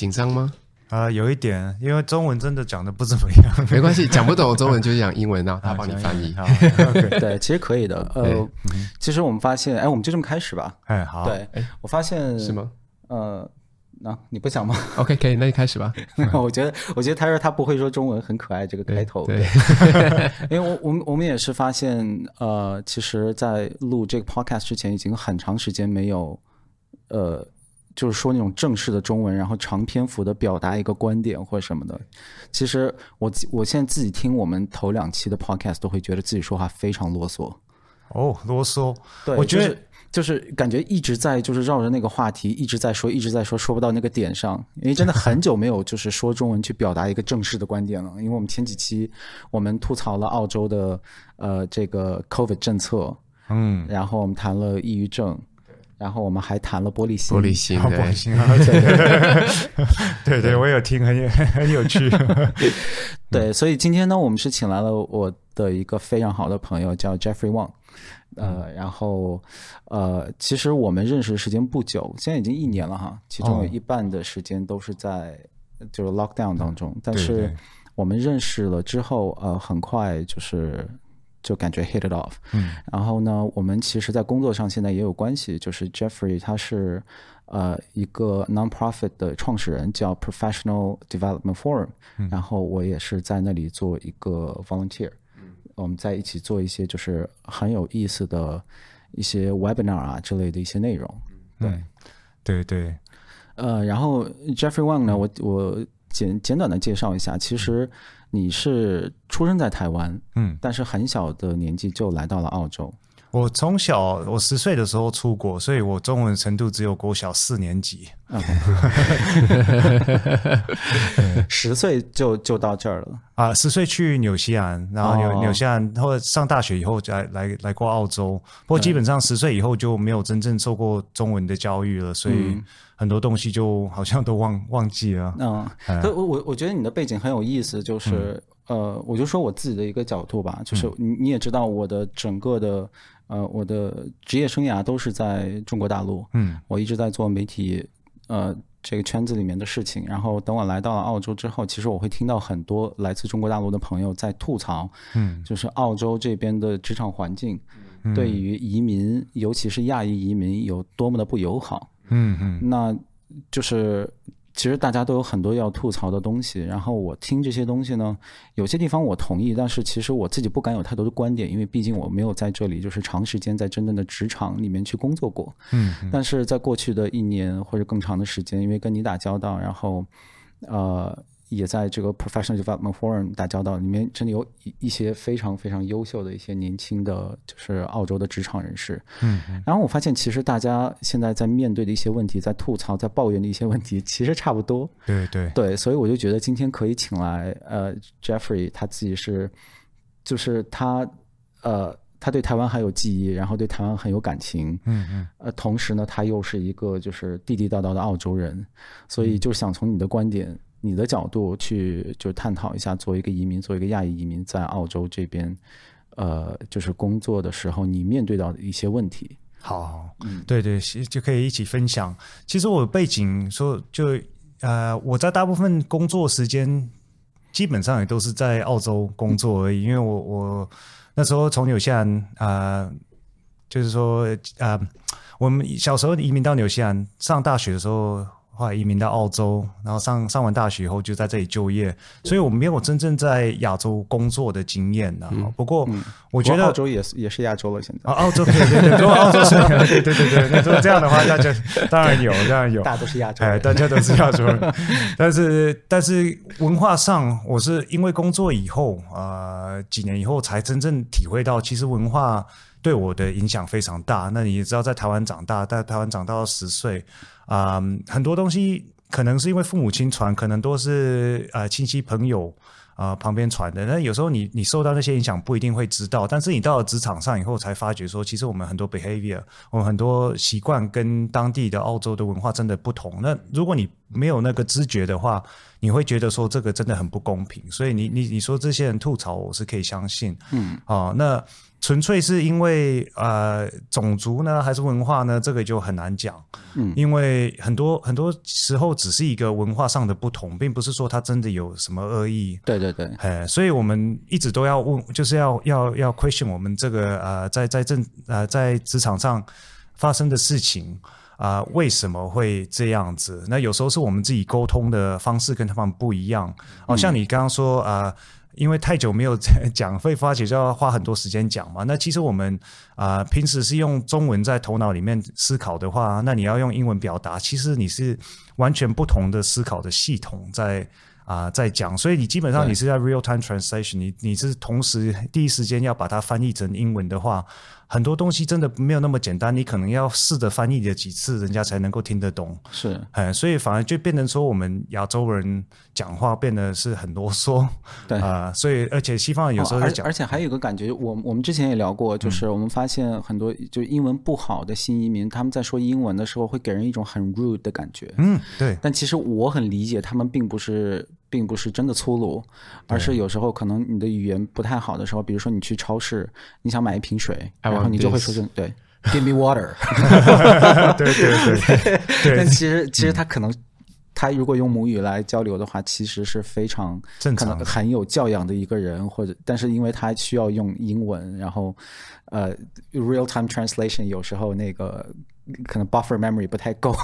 紧张吗？啊、呃，有一点，因为中文真的讲的不怎么样。没关系，讲不懂中文就讲英文，然后 他帮你翻译。对，其实可以的。呃，其实我们发现，哎，我们就这么开始吧。哎，好。对，我发现是吗？呃，那、啊、你不想吗？OK，可以，那你开始吧。我觉得，我觉得他说他不会说中文很可爱，这个开头。对，对因为我我们我们也是发现，呃，其实，在录这个 podcast 之前，已经很长时间没有，呃。就是说那种正式的中文，然后长篇幅的表达一个观点或什么的。其实我我现在自己听我们头两期的 podcast 都会觉得自己说话非常啰嗦。哦，啰嗦。对，我觉得就是感觉一直在就是绕着那个话题一直在说，一直在说，说不到那个点上。因为真的很久没有就是说中文去表达一个正式的观点了。因为我们前几期我们吐槽了澳洲的呃这个 COVID 政策，嗯，然后我们谈了抑郁症。然后我们还谈了玻璃心，玻璃心，玻璃心啊！对 对，我有听，很有 很有趣。对，所以今天呢，我们是请来了我的一个非常好的朋友，叫 Jeffrey Wang。呃，然后呃，其实我们认识的时间不久，现在已经一年了哈。其中有一半的时间都是在就是 lockdown 当中，但是我们认识了之后，呃，很快就是。就感觉 hit it off，嗯，然后呢，我们其实，在工作上现在也有关系。就是 Jeffrey 他是呃一个 non-profit 的创始人，叫 Professional Development Forum，嗯，然后我也是在那里做一个 volunteer，嗯，我们在一起做一些就是很有意思的一些 webinar 啊之类的一些内容，对，嗯，对。对，呃，然后 Jeffrey Wang 呢，我我简简短的介绍一下，其实。你是出生在台湾，嗯，但是很小的年纪就来到了澳洲。我从小，我十岁的时候出国，所以我中文程度只有国小四年级。十岁就就到这儿了啊！十岁去纽西兰，然后纽纽西兰，后来上大学以后来来来过澳洲。不过基本上十岁以后就没有真正受过中文的教育了，所以很多东西就好像都忘忘记了。嗯，所以我我我觉得你的背景很有意思，就是、嗯、呃，我就说我自己的一个角度吧，就是你你也知道我的整个的呃我的职业生涯都是在中国大陆，嗯，我一直在做媒体。呃，这个圈子里面的事情，然后等我来到了澳洲之后，其实我会听到很多来自中国大陆的朋友在吐槽，嗯，就是澳洲这边的职场环境，对于移民，嗯，尤其是亚裔移民有多么的不友好，嗯嗯，那就是。其实大家都有很多要吐槽的东西，然后我听这些东西呢，有些地方我同意，但是其实我自己不敢有太多的观点，因为毕竟我没有在这里就是长时间在真正的职场里面去工作过。嗯，但是在过去的一年或者更长的时间，因为跟你打交道，然后，呃。也在这个 Professional Development Forum 打交道，里面真的有一一些非常非常优秀的一些年轻的，就是澳洲的职场人士。嗯，然后我发现，其实大家现在在面对的一些问题，在吐槽、在抱怨的一些问题，其实差不多。对对对，所以我就觉得今天可以请来呃 Jeffrey，他自己是，就是他呃他对台湾很有记忆，然后对台湾很有感情。嗯嗯。呃，同时呢，他又是一个就是地地道道的澳洲人，所以就想从你的观点。你的角度去就探讨一下，作为一个移民，作为一个亚裔移民，在澳洲这边，呃，就是工作的时候，你面对到的一些问题。好，嗯，对对，就可以一起分享。其实我背景说，就呃，我在大部分工作时间，基本上也都是在澳洲工作而已。嗯、因为我我那时候从纽西兰啊、呃，就是说啊、呃，我们小时候移民到纽西兰，上大学的时候。后来移民到澳洲，然后上上完大学以后就在这里就业，所以我没有真正在亚洲工作的经验呢。不过我觉得澳洲也是也是亚洲了，现在。澳洲对对对，如果澳洲是，对对对对，那如果这样的话，那就当然有，当然有，大家都是亚洲，哎，大家都是亚洲人。但是但是文化上，我是因为工作以后啊、呃，几年以后才真正体会到，其实文化对我的影响非常大。那你也知道，在台湾长大，在台湾长到十岁。啊、嗯，很多东西可能是因为父母亲传，可能都是呃亲戚朋友啊、呃、旁边传的。那有时候你你受到那些影响不一定会知道，但是你到了职场上以后才发觉说，其实我们很多 behavior，我们很多习惯跟当地的澳洲的文化真的不同。那如果你没有那个知觉的话，你会觉得说这个真的很不公平。所以你你你说这些人吐槽，我是可以相信。嗯，啊，那纯粹是因为呃种族呢，还是文化呢？这个就很难讲。嗯，因为很多很多时候只是一个文化上的不同，并不是说他真的有什么恶意。对对对，哎，所以我们一直都要问，就是要要要 question 我们这个呃，在在政呃在职场上发生的事情啊、呃，为什么会这样子？那有时候是我们自己沟通的方式跟他们不一样。哦，像你刚刚说啊。呃因为太久没有讲，会发觉就要花很多时间讲嘛。那其实我们啊、呃，平时是用中文在头脑里面思考的话，那你要用英文表达，其实你是完全不同的思考的系统在啊、呃、在讲。所以你基本上你是在 real time translation，你你是同时第一时间要把它翻译成英文的话。很多东西真的没有那么简单，你可能要试着翻译了几次，人家才能够听得懂。是，嗯，所以反而就变成说，我们亚洲人讲话变得是很啰嗦。对啊、呃，所以而且西方人有时候在讲、哦，而且还有一个感觉，我我们之前也聊过，就是我们发现很多就英文不好的新移民，他们在说英文的时候会给人一种很 rude 的感觉。嗯，对。但其实我很理解，他们并不是。并不是真的粗鲁，而是有时候可能你的语言不太好的时候，比如说你去超市，你想买一瓶水，然后你就会说成对，Give me water。对对对 对。但其实其实他可能，他如果用母语来交流的话，其实是非常可能很有教养的一个人，或者但是因为他需要用英文，然后呃，real time translation 有时候那个。可能 buffer memory 不太够，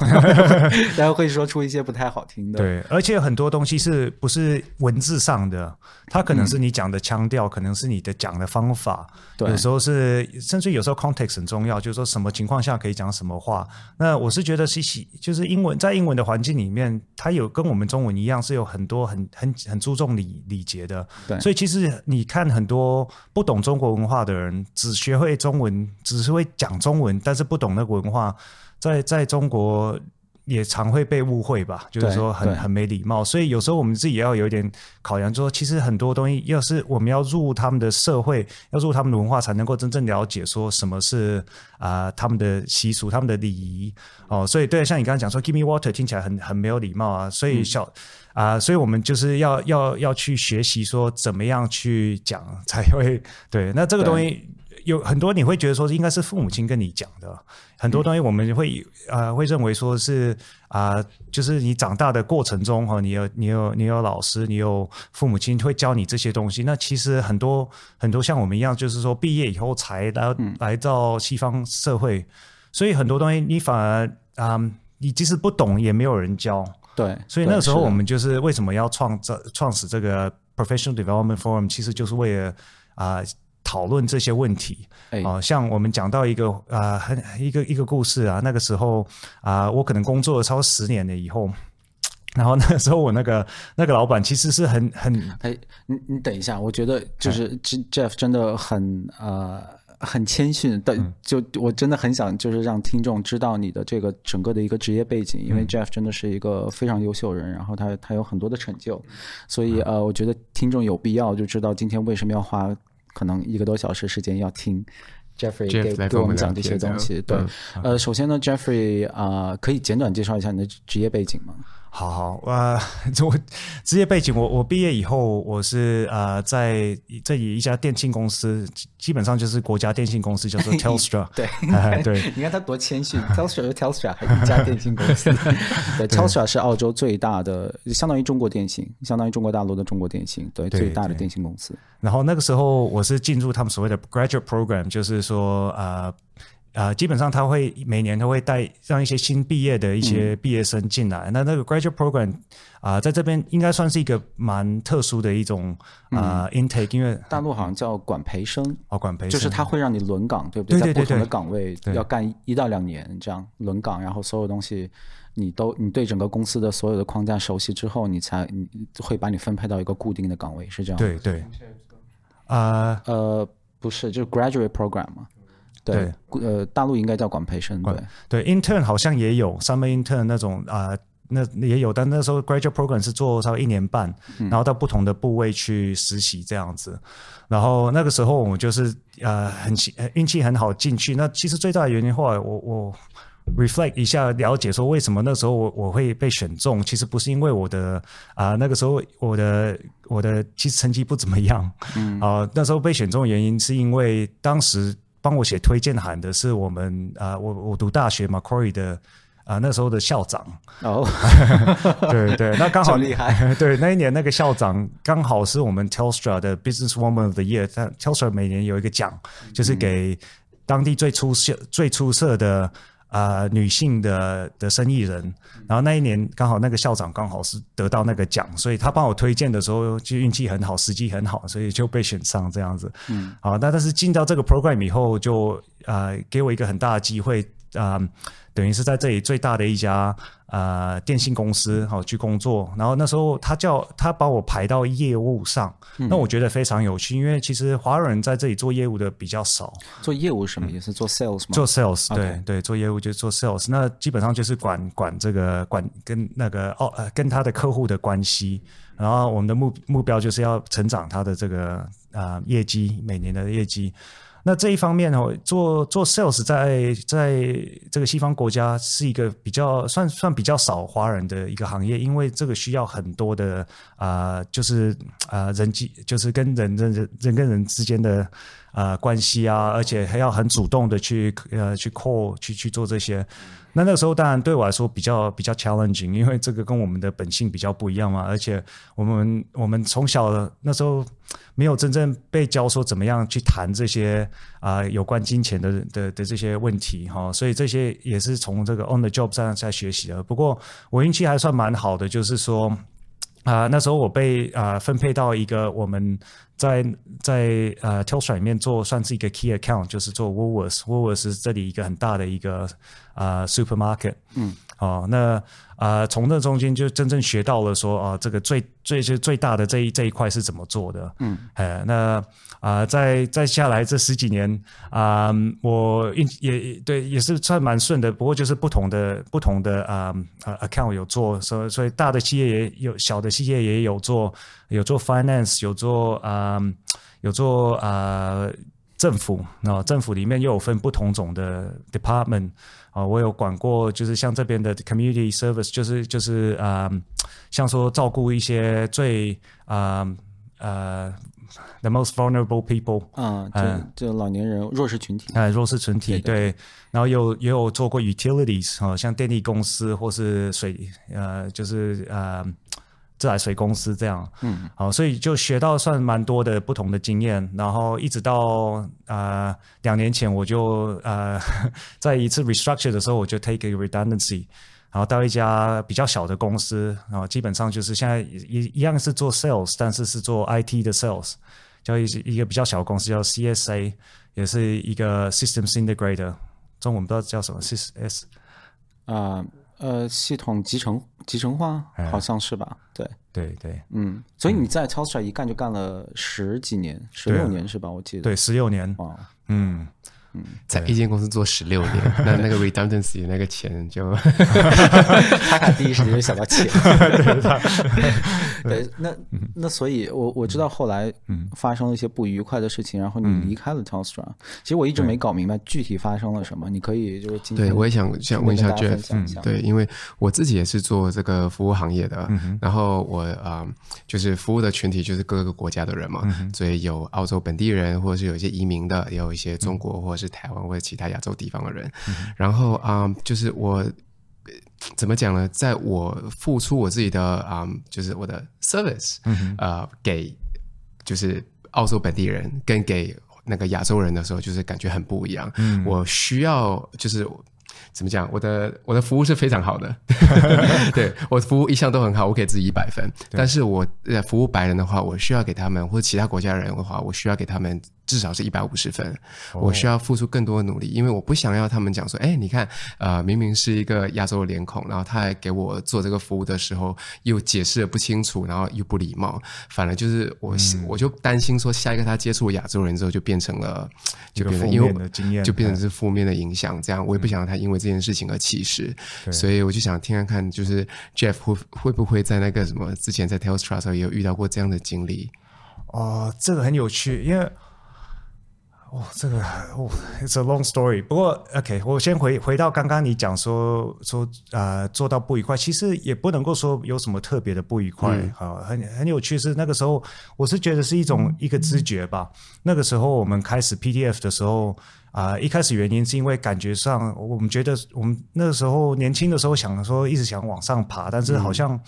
然后会说出一些不太好听的。对，而且很多东西是不是文字上的，它可能是你讲的腔调，嗯、可能是你的讲的方法。对，有时候是，甚至有时候 context 很重要，就是说什么情况下可以讲什么话。那我是觉得，是就是英文在英文的环境里面，它有跟我们中文一样，是有很多很很很注重礼礼节的。对，所以其实你看很多不懂中国文化的人，只学会中文，只是会讲中文，但是不懂那个文化。在在中国也常会被误会吧，就是说很很没礼貌，所以有时候我们自己也要有一点考量，说其实很多东西，要是我们要入他们的社会，要入他们的文化，才能够真正了解说什么是啊、呃、他们的习俗、他们的礼仪哦。所以对，像你刚刚讲说 “Give me water” 听起来很很没有礼貌啊，所以小啊、所以我们就是要要要去学习说怎么样去讲才会对。那这个东西。有很多你会觉得说应该是父母亲跟你讲的很多东西，我们会啊、呃、会认为说是啊、呃，就是你长大的过程中哈，你有你有你有老师，你有父母亲会教你这些东西。那其实很多很多像我们一样，就是说毕业以后才来来到西方社会，所以很多东西你反而啊、呃，你即使不懂也没有人教。对，所以那个时候我们就是为什么要创造创始这个 Professional Development Forum，其实就是为了啊。呃讨论这些问题。啊、呃，像我们讲到一个啊、呃，很一个一个故事啊，那个时候啊、呃，我可能工作了超过十年了以后，然后那个时候我那个那个老板其实是很很哎，你你等一下，我觉得就是 Jeff 真的很呃很谦逊，但就我真的很想就是让听众知道你的这个整个的一个职业背景，因为 Jeff 真的是一个非常优秀人，然后他他有很多的成就，所以呃，我觉得听众有必要就知道今天为什么要花。可能一个多小时时间要听 Jeffrey 给给我们讲这些东西。对，呃，首先呢，Jeffrey 啊、呃，可以简短介绍一下你的职业背景吗？好好，呃，我职业背景，我我毕业以后，我是呃在这里一家电信公司，基本上就是国家电信公司，叫做 Telstra。对，对，你看他多谦逊，Telstra 是 Telstra，还是一家电信公司。对，Telstra 是澳洲最大的，相当于中国电信，相当于中国大陆的中国电信，对，对最大的电信公司。然后那个时候，我是进入他们所谓的 graduate program，就是说呃。啊、呃，基本上他会每年都会带让一些新毕业的一些毕业生进来。嗯、那那个 graduate program 啊、呃，在这边应该算是一个蛮特殊的一种啊、呃嗯、intake，因为大陆好像叫管培生哦，管培生就是他会让你轮岗，对不对？对对对对，在不同的岗位要干一到两年这样轮岗，然后所有东西你都你对整个公司的所有的框架熟悉之后，你才你会把你分配到一个固定的岗位，是这样？对对。啊呃，呃，不是，就是 graduate program 嘛。对，呃，大陆应该叫管培生，对。对，intern 好像也有 summer intern 那种啊、呃，那也有，但那时候 graduate program 是做稍微一年半，嗯、然后到不同的部位去实习这样子，然后那个时候我们就是呃很运气很好进去，那其实最大的原因后来我我 reflect 一下，了解说为什么那时候我我会被选中，其实不是因为我的啊、呃、那个时候我的我的其实成绩不怎么样，嗯。啊、呃、那时候被选中的原因是因为当时帮我写推荐函的是我们啊、呃、我我读大学 Macquarie 的啊、呃、那时候的校长。哦，对对，那刚好厉害，对那一年那个校长刚好是我们 Telstra 的 Business Woman of the Year，但 Telstra 每年有一个奖，就是给当地最出色最出色的。啊、呃，女性的的生意人，然后那一年刚好那个校长刚好是得到那个奖，所以他帮我推荐的时候就运气很好，时机很好，所以就被选上这样子。嗯，好，那但是进到这个 program 以后就，就呃给我一个很大的机会啊。呃等于是在这里最大的一家呃电信公司好去工作，然后那时候他叫他把我排到业务上，嗯、那我觉得非常有趣，因为其实华人在这里做业务的比较少。做业务是什么意思？做 sales 吗？做 sales，对.对，做业务就是做 sales，那基本上就是管管这个管跟那个哦呃跟他的客户的关系，然后我们的目目标就是要成长他的这个啊、呃、业绩，每年的业绩。那这一方面呢，做做 sales 在在这个西方国家是一个比较算算比较少华人的一个行业，因为这个需要很多的啊、就是啊、人际，就是跟人人人跟人之间的啊、关系啊，而且还要很主动的去呃去 call 去去做这些。那那个时候当然对我来说比较比较 challenging，因为这个跟我们的本性比较不一样嘛，而且我们我们从小那时候没有真正被教说怎么样去谈这些啊、有关金钱的的的这些问题哈，所以这些也是从这个 on the job 上在学习的。不过我运气还算蛮好的，就是说啊、那时候我被啊、分配到一个我们在在呃 Telstra 里面做算是一个 key account，就是做 Woolworths，Woolworths 是这里一个很大的一个。啊、uh,，supermarket，嗯，哦，那啊，uh, 从那中间就真正学到了说啊，uh, 这个最最最最大的这一这一块是怎么做的，嗯，哎，那啊，再、uh, 再下来这十几年啊，uh, 我运也对也是算蛮顺的，不过就是不同的不同的啊啊、uh, account 有做，所以所以大的企业也有，小的企业也有做，有做 finance，有做啊，uh, 有做啊。Uh, 政府啊，政府里面又有分不同种的 department 啊，我有管过，就是像这边的 community service，就是就是啊、呃，像说照顾一些最啊呃，呃 the most vulnerable people 啊，就就老年人弱势群体啊，弱势群体对，然后有也有做过 utilities 啊，像电力公司或是水呃，就是呃。自来水公司这样，嗯，好，所以就学到算蛮多的不同的经验，然后一直到呃两年前，我就呃 在一次 restructure 的时候，我就 take a redundancy，然后到一家比较小的公司，然后基本上就是现在一一样是做 sales，但是是做 IT 的 sales，叫一一个比较小的公司叫 CSA，也是一个 systems integrator，中文不知道叫什么 CSS 啊。呃，系统集成集成化好像是吧？对。对对，嗯，所以你在 Telstra 一干就干了十几年，十六年是吧？我记得。对，十六年。啊，嗯。在一间公司做十六年，那那个 redundancy 那个钱就，卡卡第一时间就想到钱。对，那那所以我，我我知道后来发生了一些不愉快的事情，然后你离开了 Telstra。其实我一直没搞明白具体发生了什么，你可以就是今天对，我也想想问一下 Jeff，对，因为我自己也是做这个服务行业的，然后我啊，就是服务的群体就是各个国家的人嘛，所以有澳洲本地人，或者是有一些移民的，也有一些中国或者是。台湾或者其他亚洲地方的人，嗯、然后啊、嗯，就是我怎么讲呢？在我付出我自己的啊、嗯，就是我的 service，呃、嗯哼，给就是澳洲本地人跟给那个亚洲人的时候，就是感觉很不一样。嗯、我需要就是。怎么讲？我的我的服务是非常好的，对，我服务一向都很好，我给自己一百分。但是我呃服务白人的话，我需要给他们或者其他国家人的话，我需要给他们至少是一百五十分。哦、我需要付出更多的努力，因为我不想要他们讲说，哎，你看，呃，明明是一个亚洲的脸孔，然后他还给我做这个服务的时候又解释的不清楚，然后又不礼貌，反而就是我、嗯、我就担心说，下一个他接触亚洲人之后就变成了就变成因为就变成是负面的影响，这样我也不想让他因为。这件事情而歧视，对所以我就想听看看，就是 Jeff 会会不会在那个什么之前在 Telstra 的时候也有遇到过这样的经历？哦，这个很有趣，因为哦，这个哦，It's a long story。不过，OK，我先回回到刚刚你讲说说呃做到不愉快，其实也不能够说有什么特别的不愉快啊，很很有趣是那个时候，我是觉得是一种一个知觉吧。那个时候我们开始 PDF 的时候啊、呃，一开始原因是因为感觉上我们觉得我们那个时候年轻的时候想说一直想往上爬，但是好像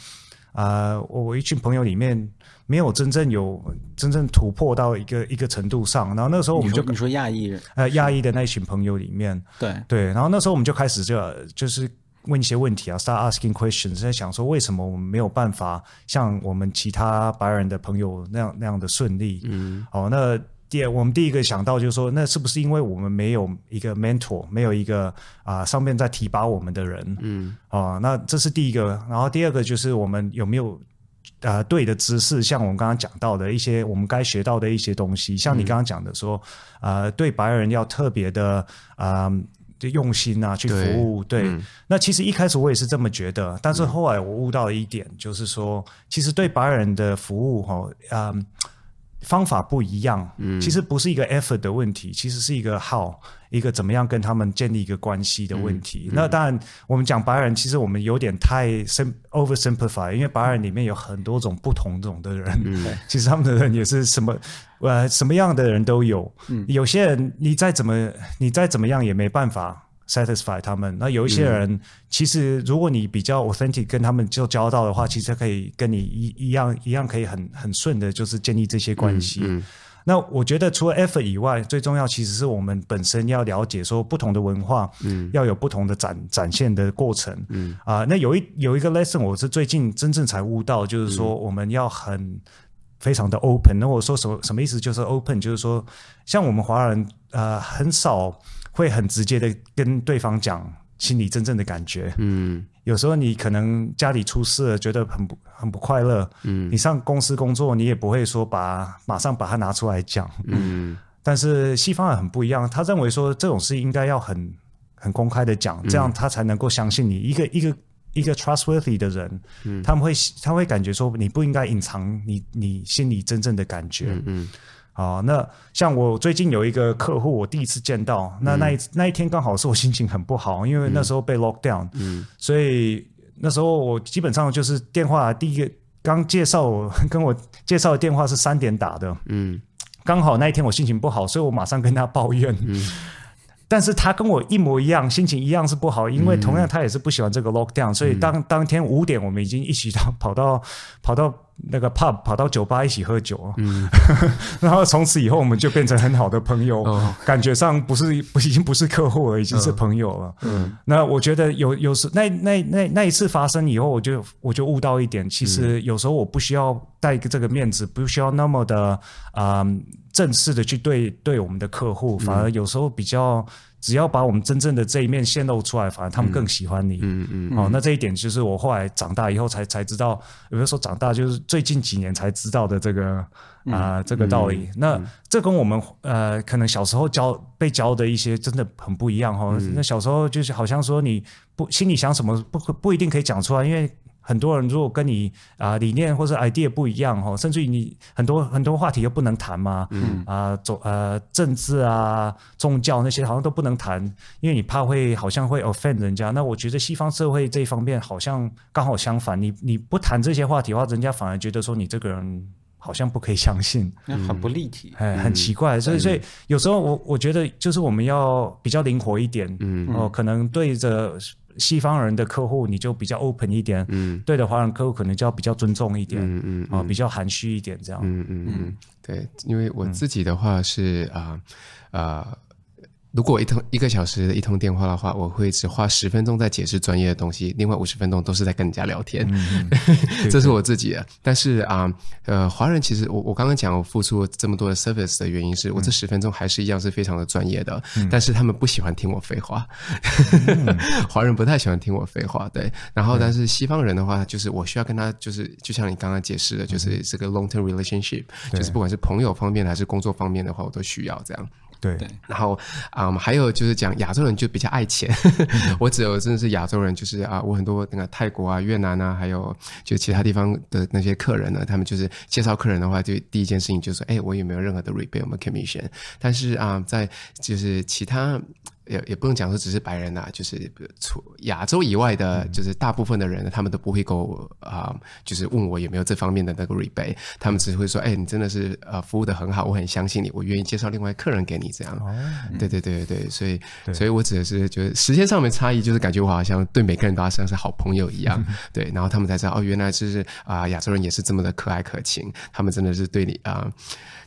啊、呃，我一群朋友里面。没有真正有真正突破到一个一个程度上，然后那个时候我们就你说亚裔人，呃亚裔的那一群朋友里面，对对，然后那时候我们就开始就就是问一些问题啊，start asking questions，在想说为什么我们没有办法像我们其他白人的朋友那样那样的顺利？嗯，哦，那第我们第一个想到就是说，那是不是因为我们没有一个 mentor，没有一个啊、呃、上面在提拔我们的人？嗯，哦，那这是第一个，然后第二个就是我们有没有？呃，对的知识，像我们刚刚讲到的一些，我们该学到的一些东西，像你刚刚讲的说，嗯、呃，对白人要特别的啊，用心啊，去服务。对，对嗯、那其实一开始我也是这么觉得，但是后来我悟到了一点，就是说，其实对白人的服务，哈，啊。方法不一样，嗯，其实不是一个 effort 的问题，其实是一个 how，一个怎么样跟他们建立一个关系的问题。嗯嗯、那当然，我们讲白人，其实我们有点太 over simplify，因为白人里面有很多种不同种的人，嗯、其实他们的人也是什么呃什么样的人都有。嗯、有些人你再怎么你再怎么样也没办法。Satisfy 他们，那有一些人，嗯、其实如果你比较 authentic 跟他们就交道的话，其实可以跟你一一样一样可以很很顺的，就是建立这些关系。嗯嗯、那我觉得除了 effort 以外，最重要其实是我们本身要了解说不同的文化，嗯，要有不同的展展现的过程，嗯啊、呃，那有一有一个 lesson 我是最近真正才悟到，就是说我们要很非常的 open。那我说什么什么意思？就是 open，就是说像我们华人呃很少。会很直接的跟对方讲心里真正的感觉。嗯，有时候你可能家里出事了，觉得很不很不快乐。嗯，你上公司工作，你也不会说把马上把它拿出来讲。嗯，但是西方人很不一样，他认为说这种事应该要很很公开的讲，这样他才能够相信你。一个一个一个 trustworthy 的人，嗯，他们会他会感觉说你不应该隐藏你你心里真正的感觉。嗯。嗯啊，那像我最近有一个客户，我第一次见到，那那一那一天刚好是我心情很不好，因为那时候被 lock down，嗯，所以那时候我基本上就是电话第一个刚介绍我 跟我介绍的电话是三点打的，嗯，刚好那一天我心情不好，所以我马上跟他抱怨，嗯，但是他跟我一模一样，心情一样是不好，因为同样他也是不喜欢这个 lock down，所以当当天五点我们已经一起到跑到跑到。那个 pub 跑到酒吧一起喝酒，嗯，然后从此以后我们就变成很好的朋友，哦、感觉上不是不已经不是客户了，已经是朋友了。嗯，那我觉得有有时那那那那一次发生以后，我就我就悟到一点，其实有时候我不需要带一个这个面子，不需要那么的啊、呃、正式的去对对我们的客户，反而有时候比较。只要把我们真正的这一面显露出来，反而他们更喜欢你。嗯嗯。哦，那这一点就是我后来长大以后才才知道，有的时候长大就是最近几年才知道的这个啊、呃、这个道理。嗯、那这跟我们呃可能小时候教被教的一些真的很不一样哈。嗯、那小时候就是好像说你不心里想什么不不一定可以讲出来，因为。很多人如果跟你啊、呃、理念或者 idea 不一样哈，甚至于你很多很多话题又不能谈嘛，嗯啊总呃政治啊宗教那些好像都不能谈，因为你怕会好像会 offend 人家。那我觉得西方社会这一方面好像刚好相反，你你不谈这些话题的话，人家反而觉得说你这个人好像不可以相信，很不立体，哎，很奇怪。所以所以有时候我我觉得就是我们要比较灵活一点，嗯哦，可能对着。西方人的客户你就比较 open 一点，嗯，对的华人客户可能就要比较尊重一点，嗯嗯啊、嗯。呃，比较含蓄一点这样，嗯嗯嗯，对，因为我自己的话是啊啊。呃呃如果一通一个小时的一通电话的话，我会只花十分钟在解释专业的东西，另外五十分钟都是在跟人家聊天。嗯、这是我自己的。但是啊，呃，华人其实我我刚刚讲我付出这么多的 service 的原因是我这十分钟还是一样是非常的专业的，嗯、但是他们不喜欢听我废话。嗯、华人不太喜欢听我废话，对。然后但是西方人的话，就是我需要跟他就是就像你刚刚解释的，就是这个 long term relationship，、嗯、就是不管是朋友方面的还是工作方面的话，我都需要这样。对，然后啊、嗯，还有就是讲亚洲人就比较爱钱。我只有真的是亚洲人，就是啊，我很多那个泰国啊、越南啊，还有就其他地方的那些客人呢，他们就是介绍客人的话，就第一件事情就是说，哎，我有没有任何的 rebate 我们 commission？但是啊，在就是其他。也也不能讲说只是白人呐、啊，就是除亚洲以外的，就是大部分的人，他们都不会够啊、呃，就是问我有没有这方面的那个 rebate，他们只会说，哎，你真的是呃服务的很好，我很相信你，我愿意介绍另外客人给你这样。哦，对对对对对，所以所以我指的是就是时间上面差异，就是感觉我好像对每个人都好像是好朋友一样，对，然后他们才知道哦，原来就是啊、呃、亚洲人也是这么的可爱可亲，他们真的是对你啊。呃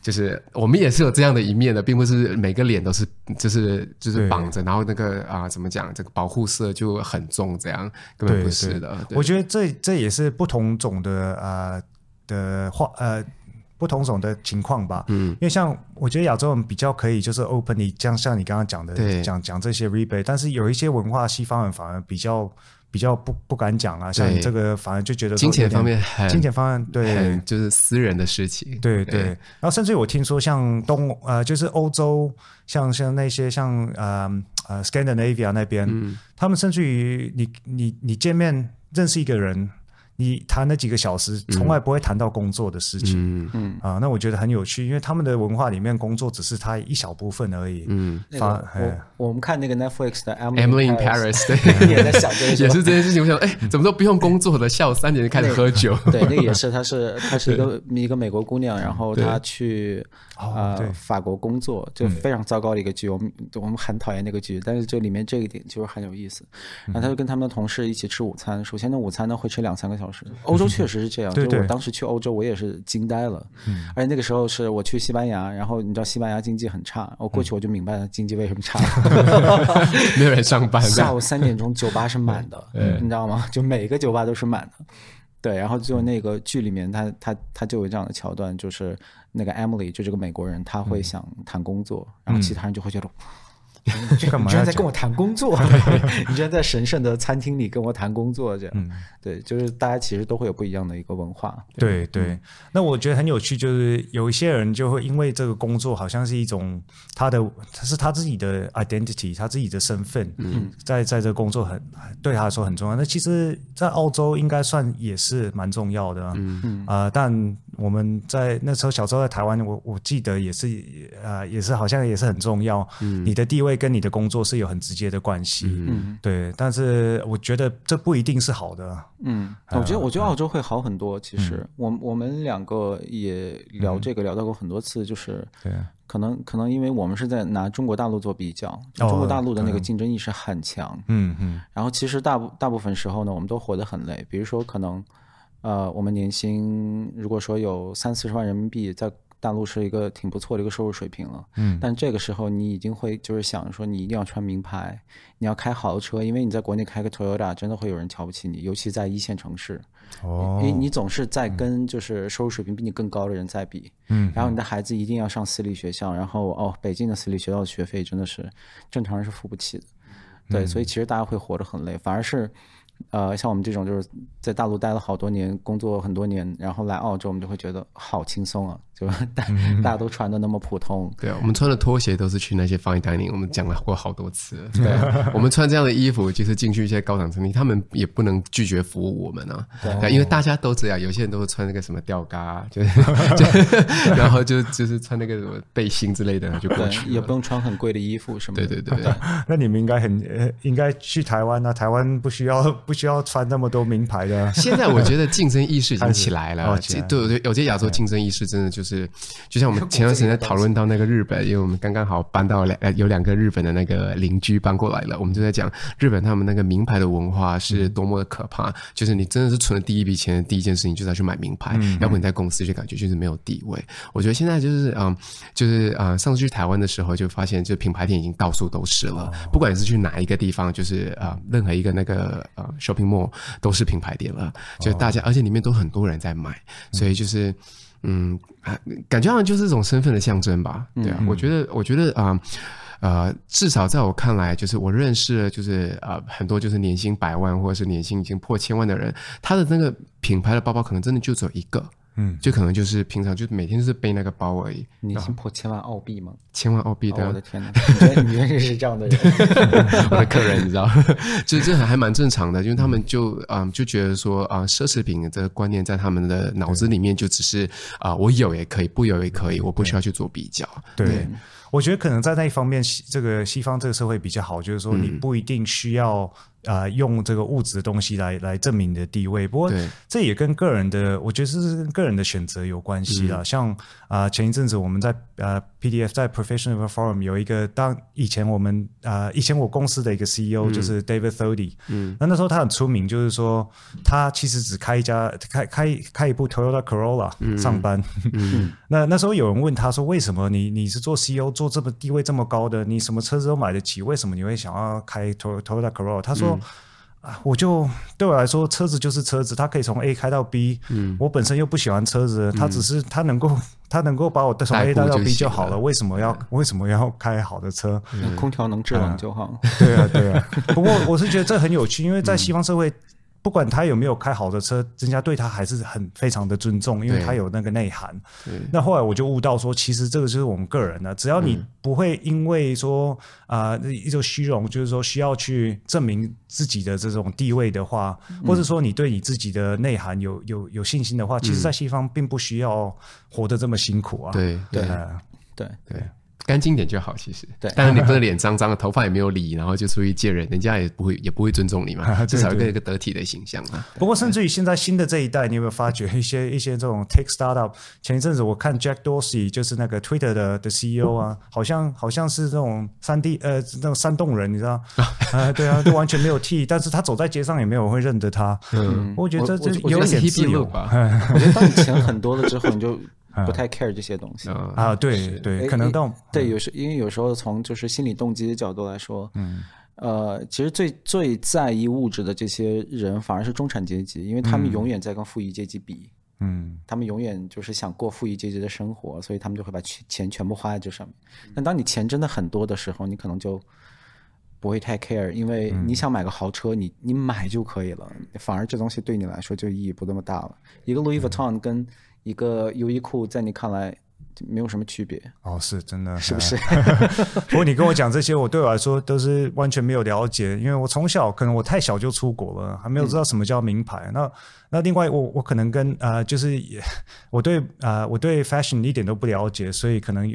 就是我们也是有这样的一面的，并不是每个脸都是就是就是绑着，然后那个啊怎么讲，这个保护色就很重，这样根本不是的。我觉得这这也是不同种的呃的话呃不同种的情况吧。嗯，因为像我觉得亚洲人比较可以就是 openly，像像你刚刚讲的讲讲这些 rebate，但是有一些文化西方人反而比较。比较不不敢讲啊，像你这个反而就觉得金钱方面很，金钱方面对，就是私人的事情，对对。然后甚至我听说像东呃，就是欧洲，像像那些像呃呃 Scandinavia 那边，嗯、他们甚至于你你你见面认识一个人。你谈了几个小时，从来不会谈到工作的事情。嗯嗯啊，那我觉得很有趣，因为他们的文化里面，工作只是他一小部分而已。嗯，发我我们看那个 Netflix 的 Emily in Paris，对，也在想也是这件事情。我想，哎，怎么都不用工作的，下午三点就开始喝酒。对，那个也是，她是她是一个一个美国姑娘，然后她去啊法国工作，就非常糟糕的一个剧。我们我们很讨厌那个剧，但是这里面这一点就是很有意思。然后她就跟他们的同事一起吃午餐，首先呢，午餐呢会吃两三个小时。欧洲确实是这样，就我当时去欧洲，我也是惊呆了。而且那个时候是我去西班牙，然后你知道西班牙经济很差，我过去我就明白了经济为什么差，没有人上班。下午三点钟酒吧是满的，你知道吗？就每个酒吧都是满的。对，然后就那个剧里面，他他他就有这样的桥段，就是那个 Emily 就这个美国人，他会想谈工作，然后其他人就会觉得。你居然在跟我谈工作？你居然在神圣的餐厅里跟我谈工作？这样，嗯、对，就是大家其实都会有不一样的一个文化。对对，嗯、那我觉得很有趣，就是有一些人就会因为这个工作好像是一种他的，他是他自己的 identity，他自己的身份，嗯，在在这个工作很对他来说很重要。那其实，在澳洲应该算也是蛮重要的，嗯嗯啊、呃，但。我们在那时候小时候在台湾，我我记得也是，呃，也是好像也是很重要。嗯，你的地位跟你的工作是有很直接的关系。嗯，对。但是我觉得这不一定是好的。嗯，我觉得我觉得澳洲会好很多。其实，我我们两个也聊这个聊到过很多次，就是对，可能可能因为我们是在拿中国大陆做比较，中国大陆的那个竞争意识很强。嗯嗯。然后其实大部大部分时候呢，我们都活得很累。比如说可能。呃，我们年薪如果说有三四十万人民币，在大陆是一个挺不错的一个收入水平了。嗯，但这个时候你已经会就是想说，你一定要穿名牌，你要开豪车，因为你在国内开个 Toyota，真的会有人瞧不起你，尤其在一线城市。哦，因为你总是在跟就是收入水平比你更高的人在比。嗯，然后你的孩子一定要上私立学校，然后哦，北京的私立学校的学费真的是正常人是付不起的。对，所以其实大家会活得很累，反而是。呃，像我们这种就是在大陆待了好多年，工作很多年，然后来澳洲，我们就会觉得好轻松啊。就大大家都穿的那么普通，对啊，我们穿的拖鞋都是去那些 fine dining，我们讲了过好多次。对，我们穿这样的衣服，就是进去一些高档餐厅，他们也不能拒绝服务我们啊。对，因为大家都这样，有些人都会穿那个什么吊嘎，就是，然后就就是穿那个什么背心之类的就过去，也不用穿很贵的衣服什么的。对对对，那你们应该很应该去台湾啊，台湾不需要不需要穿那么多名牌的。现在我觉得竞争意识已经起来了，对对，有些亚洲竞争意识真的就是。就像我们前段时间在讨论到那个日本，因为我们刚刚好搬到两呃有两个日本的那个邻居搬过来了，我们就在讲日本他们那个名牌的文化是多么的可怕。就是你真的是存了第一笔钱的第一件事情就是要去买名牌，要不你在公司就感觉就是没有地位。我觉得现在就是嗯，就是啊，上次去台湾的时候就发现，就品牌店已经到处都是了，不管是去哪一个地方，就是啊，任何一个那个呃 shopping mall 都是品牌店了，就大家而且里面都很多人在买，所以就是。嗯，感觉好像就是一种身份的象征吧。对啊，嗯、我觉得，我觉得啊，呃，至少在我看来，就是我认识了，就是啊、呃，很多就是年薪百万或者是年薪已经破千万的人，他的那个品牌的包包可能真的就只有一个。嗯，就可能就是平常就每天就是背那个包而已。年薪破千万澳币吗？千万澳币的、哦，我的天哪！你觉得你认识这样的人？我的客人你知道，就这还蛮正常的，因为他们就嗯就觉得说啊，奢侈品这个观念在他们的脑子里面就只是啊，我有也可以，不有也可以，我不需要去做比较。对。对我觉得可能在那一方面，这个西方这个社会比较好，就是说你不一定需要啊、呃、用这个物质的东西来来证明你的地位。不过这也跟个人的，我觉得是跟个人的选择有关系啦。嗯、像啊、呃、前一阵子我们在呃 PDF 在 Professional Forum 有一个，当以前我们啊、呃、以前我公司的一个 CEO 就是 David Thodey，嗯，那那时候他很出名，就是说他其实只开一家开开开一部 Toyota Corolla 上班。嗯，嗯 那那时候有人问他说，为什么你你是做 CEO？做这么地位这么高的，你什么车子都买得起，为什么你会想要开 Toyota Corolla？他说：“啊、嗯，我就对我来说，车子就是车子，它可以从 A 开到 B。嗯，我本身又不喜欢车子，它只是它能够 它能够把我从 A 带到 B 就好了。为什么要为什么要开好的车？嗯、空调能制冷就好。对啊，对啊。不过我是觉得这很有趣，因为在西方社会。嗯”不管他有没有开好的车，人家对他还是很非常的尊重，因为他有那个内涵。那后来我就悟到说，其实这个就是我们个人的，只要你不会因为说啊、呃、一种虚荣，就是说需要去证明自己的这种地位的话，或者说你对你自己的内涵有有有信心的话，其实，在西方并不需要活得这么辛苦啊。对对。对。对。干净点就好，其实。对。但是你不能脸脏脏的，头发也没有理，然后就出去见人，人家也不会也不会尊重你嘛。至少一个一个得体的形象嘛。不过，甚至于现在新的这一代，你有没有发觉一些一些这种 tech startup？前一阵子我看 Jack Dorsey，就是那个 Twitter 的的 CEO 啊，好像好像是这种山地呃那种山洞人，你知道？啊，对啊，就完全没有剃，但是他走在街上也没有人会认得他。嗯。我觉得这这有点自由吧。我觉得 当你钱很多了之后，你就。不太 care 这些东西。啊，对对，可能到对有时因为有时候从就是心理动机的角度来说，嗯，呃，其实最最在意物质的这些人反而是中产阶级，因为他们永远在跟富裕阶级比，嗯，他们永远就是想过富裕阶级的生活，所以他们就会把钱钱全部花在这上面。但当你钱真的很多的时候，你可能就不会太 care，因为你想买个豪车，你你买就可以了，反而这东西对你来说就意义不那么大了。一个 Louis Vuitton 跟一个优衣库在你看来没有什么区别哦，是真的，是不是？不过你跟我讲这些，我对我来说都是完全没有了解，因为我从小可能我太小就出国了，还没有知道什么叫名牌。嗯、那那另外我我可能跟啊、呃，就是我对啊、呃，我对 fashion 一点都不了解，所以可能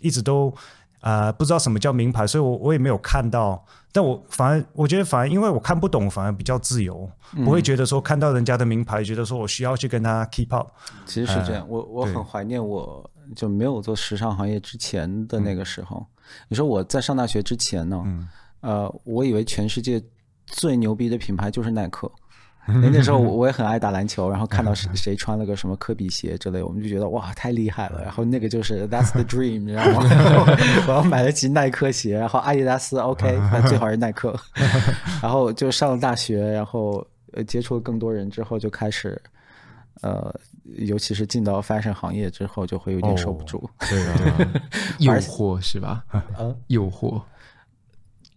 一直都啊、呃、不知道什么叫名牌，所以我我也没有看到。但我反而我觉得反而因为我看不懂，反而比较自由，不会觉得说看到人家的名牌，觉得说我需要去跟他 keep up。其实是这样，我我很怀念我就没有做时尚行业之前的那个时候。你说我在上大学之前呢，呃，我以为全世界最牛逼的品牌就是耐克。那 那时候我我也很爱打篮球，然后看到谁谁穿了个什么科比鞋之类，我们就觉得哇太厉害了。然后那个就是 That's the dream，你知道吗？我要买得起耐克鞋，然后阿迪达斯 OK，那最好是耐克。然后就上了大学，然后呃接触了更多人之后，就开始呃，尤其是进到 fashion 行业之后，就会有点受不住。Oh, 对啊，诱惑是吧？嗯，诱惑。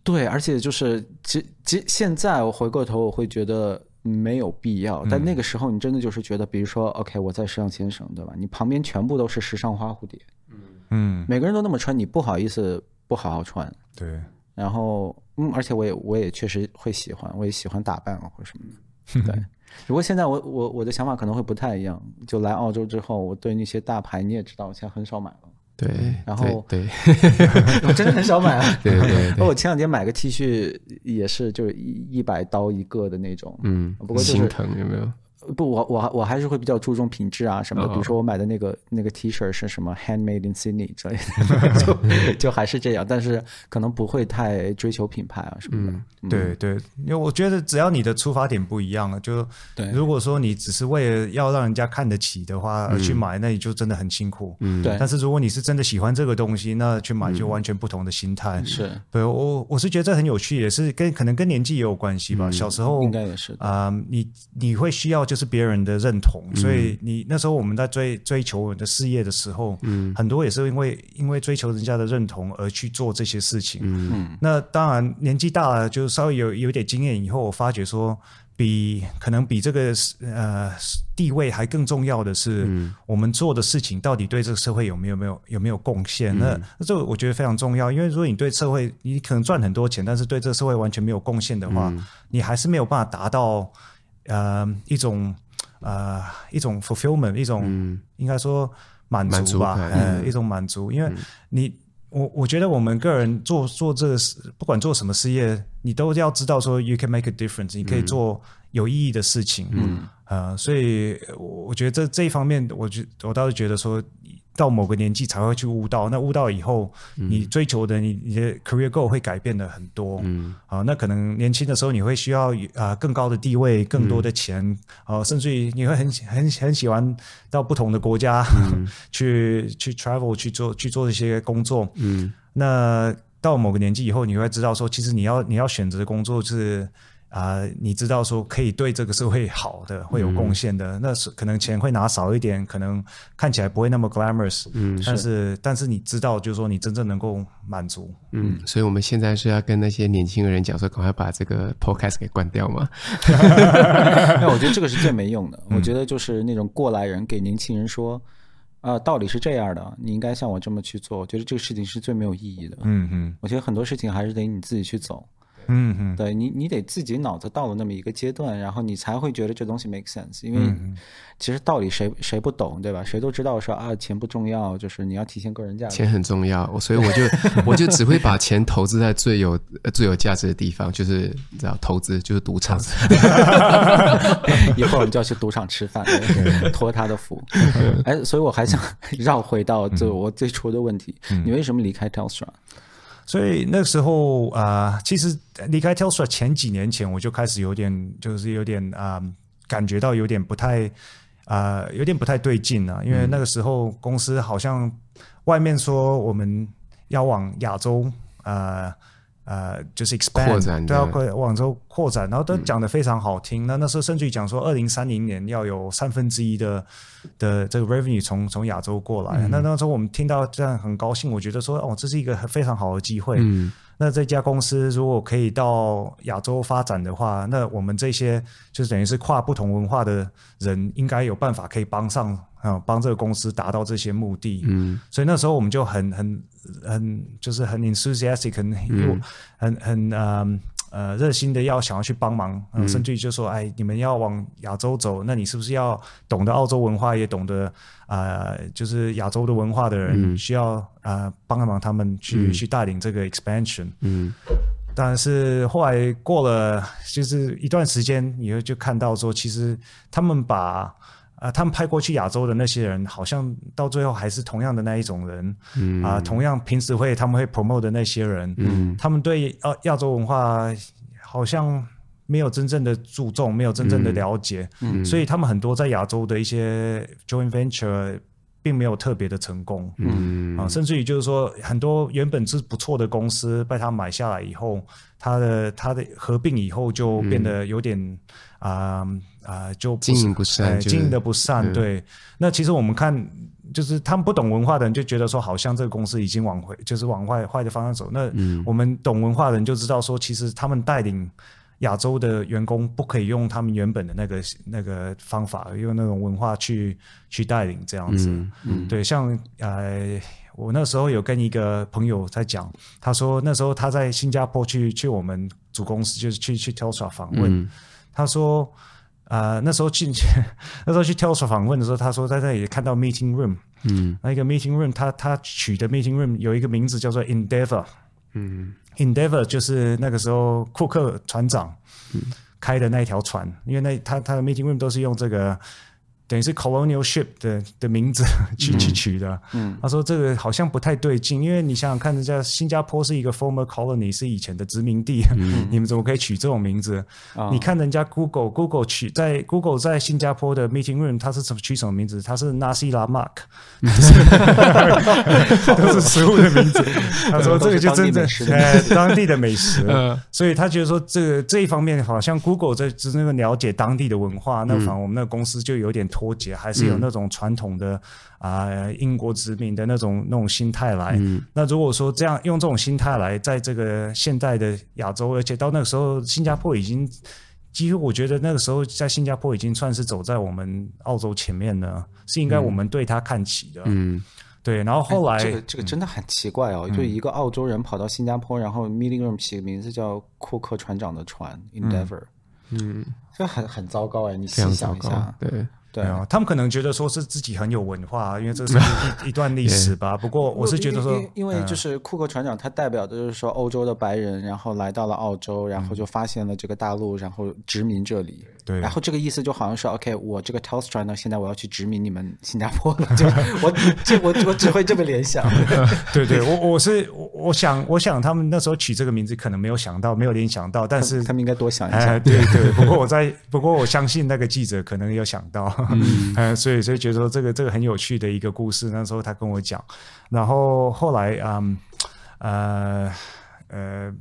对，而且就是其其现在我回过头，我会觉得。没有必要，但那个时候你真的就是觉得，比如说，OK，我在时尚先生，对吧？你旁边全部都是时尚花蝴蝶，嗯，每个人都那么穿，你不好意思不好好穿，对。然后，嗯，而且我也我也确实会喜欢，我也喜欢打扮啊或者什么的，对。如果现在我我我的想法可能会不太一样，就来澳洲之后，我对那些大牌你也知道，我现在很少买了。对，然后对，我 真的很少买啊。对对，我前两天买个 T 恤也是，就是一一百刀一个的那种。嗯，不过就是心疼有没有？不，我我我还是会比较注重品质啊什么的。比如说我买的那个那个 T 恤是什么 Handmade in Sydney 之类的，就就还是这样。但是可能不会太追求品牌啊什么的。对对，因为我觉得只要你的出发点不一样了，就如果说你只是为了要让人家看得起的话而去买，那你就真的很辛苦。嗯，对。但是如果你是真的喜欢这个东西，那去买就完全不同的心态。是，对我我是觉得这很有趣，也是跟可能跟年纪也有关系吧。小时候应该也是啊，你你会需要就。就是别人的认同，所以你那时候我们在追追求我们的事业的时候，嗯，很多也是因为因为追求人家的认同而去做这些事情，嗯，那当然年纪大了，就稍微有有点经验以后，我发觉说比可能比这个呃地位还更重要的是，我们做的事情到底对这个社会有没有没有有没有贡献？嗯、那那这个我觉得非常重要，因为如果你对社会你可能赚很多钱，但是对这个社会完全没有贡献的话，嗯、你还是没有办法达到呃一种呃一种 fulfillment 一种、嗯、应该说满足吧，足呃、嗯、一种满足，因为你。我我觉得我们个人做做这个事，不管做什么事业，你都要知道说，you can make a difference，你可以做有意义的事情。嗯，呃，所以我觉得这这一方面，我觉我倒是觉得说。到某个年纪才会去悟道，那悟道以后，你追求的你你的 career goal 会改变的很多。嗯，啊，那可能年轻的时候你会需要啊更高的地位、更多的钱，啊，甚至于你会很很很喜欢到不同的国家 去去 travel 去做去做一些工作。嗯，那到某个年纪以后，你会知道说，其实你要你要选择的工作是。啊、呃，你知道说可以对这个社会好的，会有贡献的，嗯、那是可能钱会拿少一点，可能看起来不会那么 glamorous，嗯，但是，是但是你知道，就是说你真正能够满足，嗯，所以我们现在是要跟那些年轻的人讲说，赶快把这个 podcast 给关掉吗？那我觉得这个是最没用的。我觉得就是那种过来人给年轻人说，啊，道理是这样的，你应该像我这么去做。我觉得这个事情是最没有意义的。嗯嗯，我觉得很多事情还是得你自己去走。嗯嗯，对你，你得自己脑子到了那么一个阶段，然后你才会觉得这东西 make sense。因为其实道理谁谁不懂，对吧？谁都知道说啊，钱不重要，就是你要体现个人价值。钱很重要，所以我就我就只会把钱投资在最有最有价值的地方，就是你知道，投资就是赌场。一会儿我们就要去赌场吃饭，托他的福。哎，所以我还想绕回到就我最初的问题，你为什么离开 Telstra？所以那时候啊、其实离开 Telstra 前几年前，我就开始有点，就是有点啊、感觉到有点不太啊、呃，有点不太对劲了。因为那个时候公司好像外面说我们要往亚洲啊。呃呃，就是 expand，都要往周扩展，然后都讲的非常好听。嗯、那那时候甚至于讲说，二零三零年要有三分之一的的这个 revenue 从从亚洲过来。嗯、那那时候我们听到这样很高兴，我觉得说，哦，这是一个非常好的机会。嗯那这家公司如果可以到亚洲发展的话，那我们这些就是等于是跨不同文化的人，应该有办法可以帮上啊，帮这个公司达到这些目的。嗯，所以那时候我们就很很很就是很 enthusiastic，很很很很呃。呃，热心的要想要去帮忙，呃、甚至于就说，哎，你们要往亚洲走，那你是不是要懂得澳洲文化，也懂得呃，就是亚洲的文化的人，嗯、需要呃帮帮忙他们去、嗯、去带领这个 expansion。嗯，但是后来过了就是一段时间以后，就看到说，其实他们把呃他们派过去亚洲的那些人，好像到最后还是同样的那一种人。嗯啊、呃，同样平时会他们会 promote 的那些人，嗯，他们对亚亚洲文化。好像没有真正的注重，没有真正的了解，嗯嗯、所以他们很多在亚洲的一些 joint venture 并没有特别的成功，嗯啊，甚至于就是说，很多原本是不错的公司被他买下来以后，他的他的合并以后就变得有点啊啊、嗯呃呃，就经营不善，经营的不善。对，那其实我们看。就是他们不懂文化的人就觉得说，好像这个公司已经往回，就是往坏坏的方向走。那我们懂文化的人就知道说，其实他们带领亚洲的员工不可以用他们原本的那个那个方法，用那种文化去去带领这样子。嗯嗯、对，像呃，我那时候有跟一个朋友在讲，他说那时候他在新加坡去去我们主公司，就是去去 Telstra 访问，嗯、他说。啊、呃，那时候进去，那时候去 Telstra 访问的时候，他说在这里看到 meeting room，嗯，那一个 meeting room，他他取的 meeting room 有一个名字叫做 Endeavour，嗯，Endeavour 就是那个时候库克船长开的那一条船，因为那他他的 meeting room 都是用这个。等于是 colonial ship 的的名字去去取的。嗯，他说这个好像不太对劲，因为你想想看，人家新加坡是一个 former colony，是以前的殖民地，嗯、你们怎么可以取这种名字？哦、你看人家 Google，Google 取在 Google 在新加坡的 meeting room，它是怎么取什么名字？它是 Nasi Lemak，都是食物的名字。他说这个就真的哎，当地的美食。嗯、所以他觉得说这个这一方面好像 Google 在就是那个了解当地的文化，那反而我们那个公司就有点。脱节还是有那种传统的啊、嗯呃、英国殖民的那种那种心态来。嗯、那如果说这样用这种心态来，在这个现代的亚洲，而且到那个时候，新加坡已经几乎我觉得那个时候在新加坡已经算是走在我们澳洲前面了，是应该我们对他看齐的。嗯，对。然后后来、哎、这个这个真的很奇怪哦，嗯、就一个澳洲人跑到新加坡，然后 meeting room 起个名字叫库克船长的船 Endeavour，嗯，这很很糟糕哎，你细想一下，对。对啊，他们可能觉得说是自己很有文化，因为这是一 一段历史吧。不过我是觉得说，因为就是库克船长，他代表的就是说欧洲的白人，然后来到了澳洲，然后就发现了这个大陆，然后殖民这里。对，然后这个意思就好像是 OK，我这个 Telstra 呢，现在我要去殖民你们新加坡了，就我这我我只会这么联想。对对，我我是我想我想他们那时候取这个名字可能没有想到，没有联想到，但是他们应该多想一下。对对，不过我在不过我相信那个记者可能有想到。嗯，呃，所以所以觉得说这个这个很有趣的一个故事。那时候他跟我讲，然后后来嗯呃呃，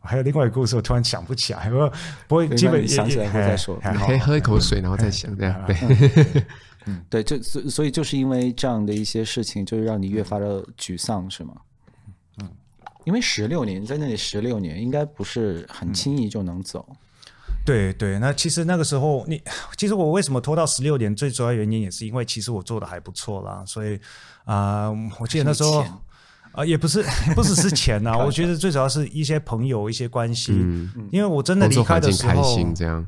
还有另外一个故事，我突然想不起来。不不会，基本想起来后再说。你可以喝一口水，然后再想这样。对，嗯，对，就所所以就是因为这样的一些事情，就是让你越发的沮丧，是吗？嗯，因为十六年在那里十六年，应该不是很轻易就能走。对对，那其实那个时候，你其实我为什么拖到十六年，最主要原因也是因为其实我做的还不错啦，所以啊、呃，我记得那时候啊、呃，也不是不只是钱呐，我觉得最主要是一些朋友、一些关系，嗯、因为我真的离开的时候，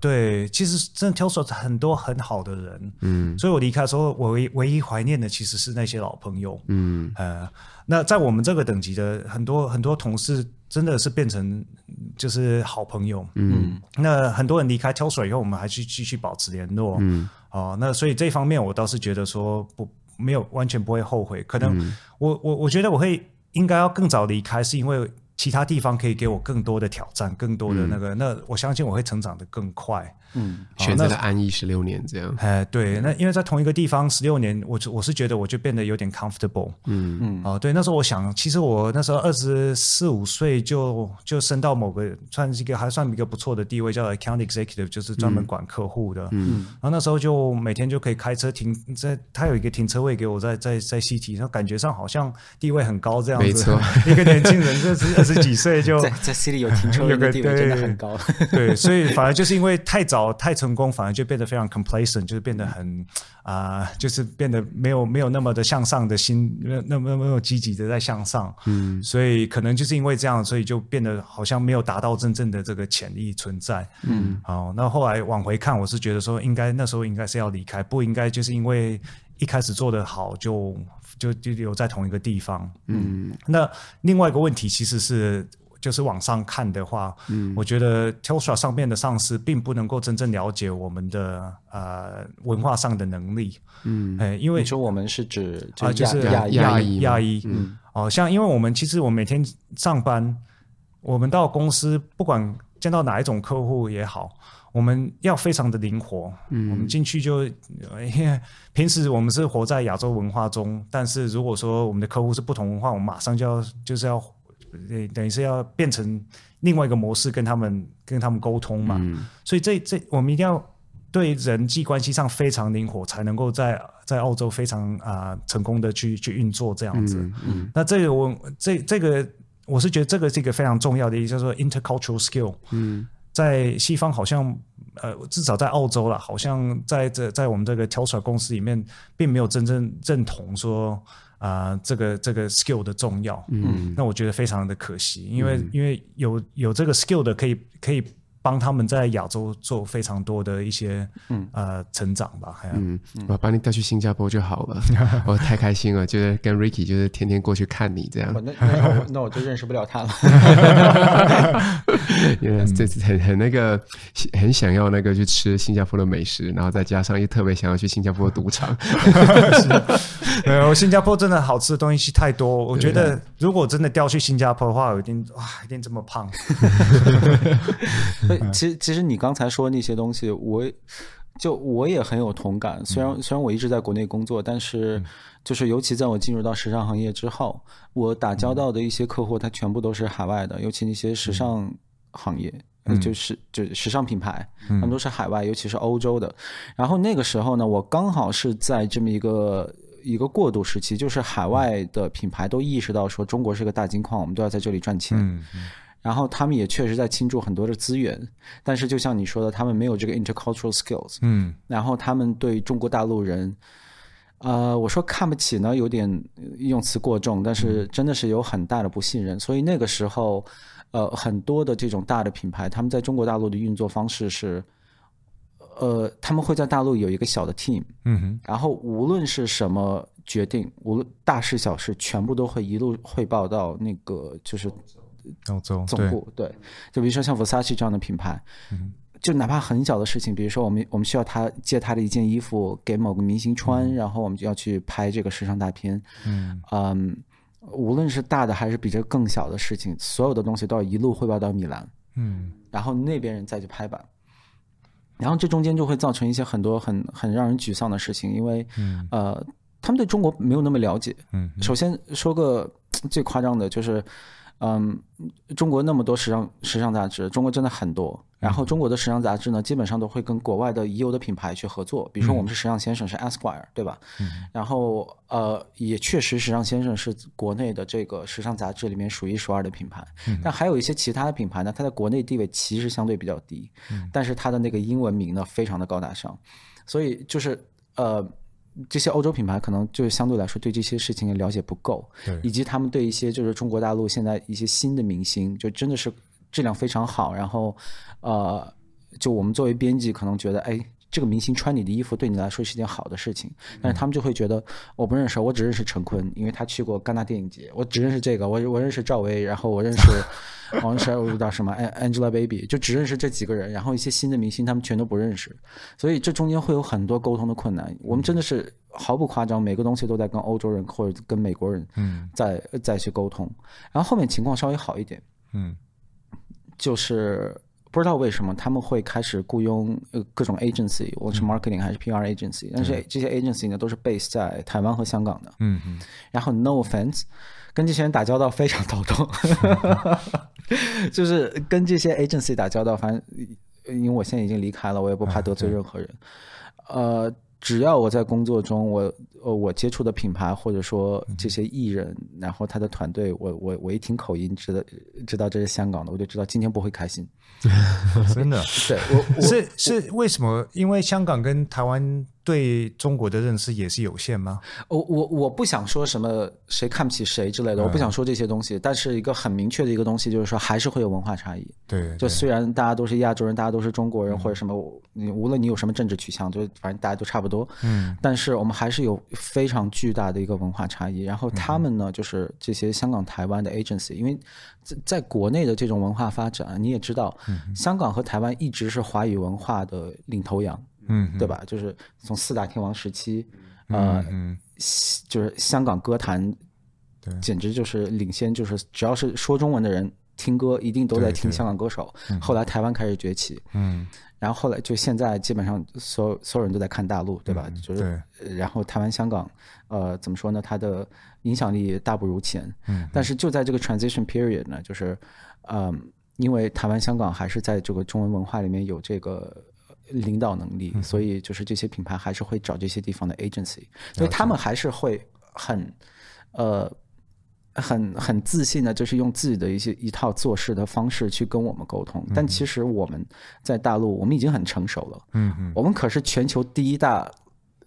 对，其实真的挑选很多很好的人，嗯，所以我离开的时候，我唯唯一怀念的其实是那些老朋友，嗯呃，那在我们这个等级的很多很多同事。真的是变成就是好朋友，嗯，那很多人离开 Telstra 以后，我们还去继续保持联络，嗯，哦，那所以这方面我倒是觉得说不没有完全不会后悔，可能我我我觉得我会应该要更早离开，是因为。其他地方可以给我更多的挑战，更多的那个，嗯、那我相信我会成长的更快。嗯，选择了安逸十六年这样。哎，对，那因为在同一个地方十六年，我我是觉得我就变得有点 comfortable。嗯嗯。哦，对，那时候我想，其实我那时候二十四五岁就就升到某个算是一个还算一个不错的地位，叫 account executive，就是专门管客户的。嗯。然后那时候就每天就可以开车停在，他有一个停车位给我在在在 City，然后感觉上好像地位很高这样子。没错。一个年轻人这是二。十几岁就 在在 city 有停车位的地位 真的很高，对，所以反而就是因为太早太成功，反而就变得非常 complacent，就是变得很啊、呃，就是变得没有没有那么的向上的心，那么那么那么积极的在向上，嗯，所以可能就是因为这样，所以就变得好像没有达到真正的这个潜力存在，嗯，好，那后来往回看，我是觉得说应该那时候应该是要离开，不应该就是因为一开始做的好就。就就留在同一个地方，嗯，那另外一个问题其实是，就是往上看的话，嗯，我觉得 Telstra 上面的上司并不能够真正了解我们的呃文化上的能力，嗯，哎，因为你说我们是指啊，就是亚亚裔亚裔，嗯，哦，像因为我们其实我每天上班，我们到公司不管见到哪一种客户也好。我们要非常的灵活，嗯，我们进去就，因为平时我们是活在亚洲文化中，但是如果说我们的客户是不同文化，我们马上就要就是要，等于是要变成另外一个模式跟他们跟他们沟通嘛，嗯，所以这这我们一定要对人际关系上非常灵活，才能够在在澳洲非常啊，呃，成功的去去运作这样子，那这个我这这个我是觉得这个是一个非常重要的，一个叫做 intercultural skill，嗯。在西方好像，呃，至少在澳洲啦，好像在这在我们这个 Telstra 公司里面，并没有真正认同说啊、呃，这个这个 skill 的重要。嗯，那我觉得非常的可惜，因为、嗯、因为有有这个 skill 的可以可以。帮他们在亚洲做非常多的一些嗯。呃成长吧，嗯，我把你带去新加坡就好了，我太开心了，就是跟 Ricky 就是天天过去看你这样，那那我那我就认识不了他了，因为这次很很那个很想要那个去吃新加坡的美食，然后再加上又特别想要去新加坡赌场，没有新加坡真的好吃的东西太多，我觉得如果真的调去新加坡的话，我一定哇一定这么胖。其实，其实你刚才说那些东西，我就我也很有同感。虽然虽然我一直在国内工作，但是就是尤其在我进入到时尚行业之后，我打交道的一些客户，他全部都是海外的，尤其那些时尚行业，就是就时尚品牌，他们都是海外，尤其是欧洲的。然后那个时候呢，我刚好是在这么一个一个过渡时期，就是海外的品牌都意识到说中国是个大金矿，我们都要在这里赚钱。然后他们也确实在倾注很多的资源，但是就像你说的，他们没有这个 intercultural skills。嗯，然后他们对中国大陆人，呃，我说看不起呢，有点用词过重，但是真的是有很大的不信任。所以那个时候，呃，很多的这种大的品牌，他们在中国大陆的运作方式是，呃，他们会在大陆有一个小的 team。嗯哼，然后无论是什么。决定无论大事小事，全部都会一路汇报到那个就是总总部。对，就比如说像 Versace 这样的品牌，嗯，就哪怕很小的事情，比如说我们我们需要他借他的一件衣服给某个明星穿，嗯，然后我们就要去拍这个时尚大片。嗯，um, 无论是大的还是比这更小的事情，所有的东西都要一路汇报到米兰。嗯，然后那边人再去拍板，然后这中间就会造成一些很多很很让人沮丧的事情，因为，嗯，呃。他们对中国没有那么了解。嗯，首先说个最夸张的，就是，嗯，中国那么多时尚时尚杂志，中国真的很多。然后中国的时尚杂志呢，基本上都会跟国外的已有的品牌去合作。比如说我们是时尚先生，是 Esquire，对吧？嗯。然后呃，也确实时尚先生是国内的这个时尚杂志里面数一数二的品牌。嗯。但还有一些其他的品牌呢，它在国内地位其实相对比较低。嗯。但是它的那个英文名呢，非常的高大上。所以就是呃。这些欧洲品牌可能就是相对来说对这些事情的了解不够，对，以及他们对一些就是中国大陆现在一些新的明星，就真的是质量非常好。然后，呃，就我们作为编辑可能觉得，哎，这个明星穿你的衣服对你来说是一件好的事情，但是他们就会觉得我不认识，我只认识陈坤，因为他去过戛纳电影节，我只认识这个，我我认识赵薇，然后我认识。好像是我不知道什么，Angelababy 就只认识这几个人，然后一些新的明星他们全都不认识，所以这中间会有很多沟通的困难。我们真的是毫不夸张，每个东西都在跟欧洲人或者跟美国人嗯在再去沟通。然后后面情况稍微好一点，嗯，就是不知道为什么他们会开始雇佣呃各种 agency，无论是 marketing 还是 PR agency，但是这些 agency 呢都是 base 在台湾和香港的，嗯嗯，然后 no offense。跟这些人打交道非常头痛，就是跟这些 agency 打交道，反正因为我现在已经离开了，我也不怕得罪任何人。呃，只要我在工作中，我呃我接触的品牌或者说这些艺人，然后他的团队，我我我一听口音，知道知道这是香港的，我就知道今天不会开心。真的，对，我是是为什么？因为香港跟台湾。对中国的认识也是有限吗？我我我不想说什么谁看不起谁之类的，我不想说这些东西。但是一个很明确的一个东西就是说，还是会有文化差异。对，就虽然大家都是亚洲人，大家都是中国人或者什么，你无论你有什么政治取向，就反正大家都差不多。嗯。但是我们还是有非常巨大的一个文化差异。然后他们呢，就是这些香港、台湾的 agency，因为在在国内的这种文化发展，你也知道，香港和台湾一直是华语文化的领头羊。嗯，对吧？就是从四大天王时期，呃，嗯，就是香港歌坛，对，简直就是领先，就是只要是说中文的人听歌，一定都在听香港歌手。后来台湾开始崛起，嗯，然后后来就现在基本上所有所有人都在看大陆，对吧？就是，然后台湾、香港，呃，怎么说呢？它的影响力大不如前。嗯，但是就在这个 transition period 呢，就是，嗯，因为台湾、香港还是在这个中文文化里面有这个。领导能力，所以就是这些品牌还是会找这些地方的 agency，所以他们还是会很，呃，很很自信的，就是用自己的一些一套做事的方式去跟我们沟通。但其实我们在大陆，我们已经很成熟了，嗯嗯，我们可是全球第一大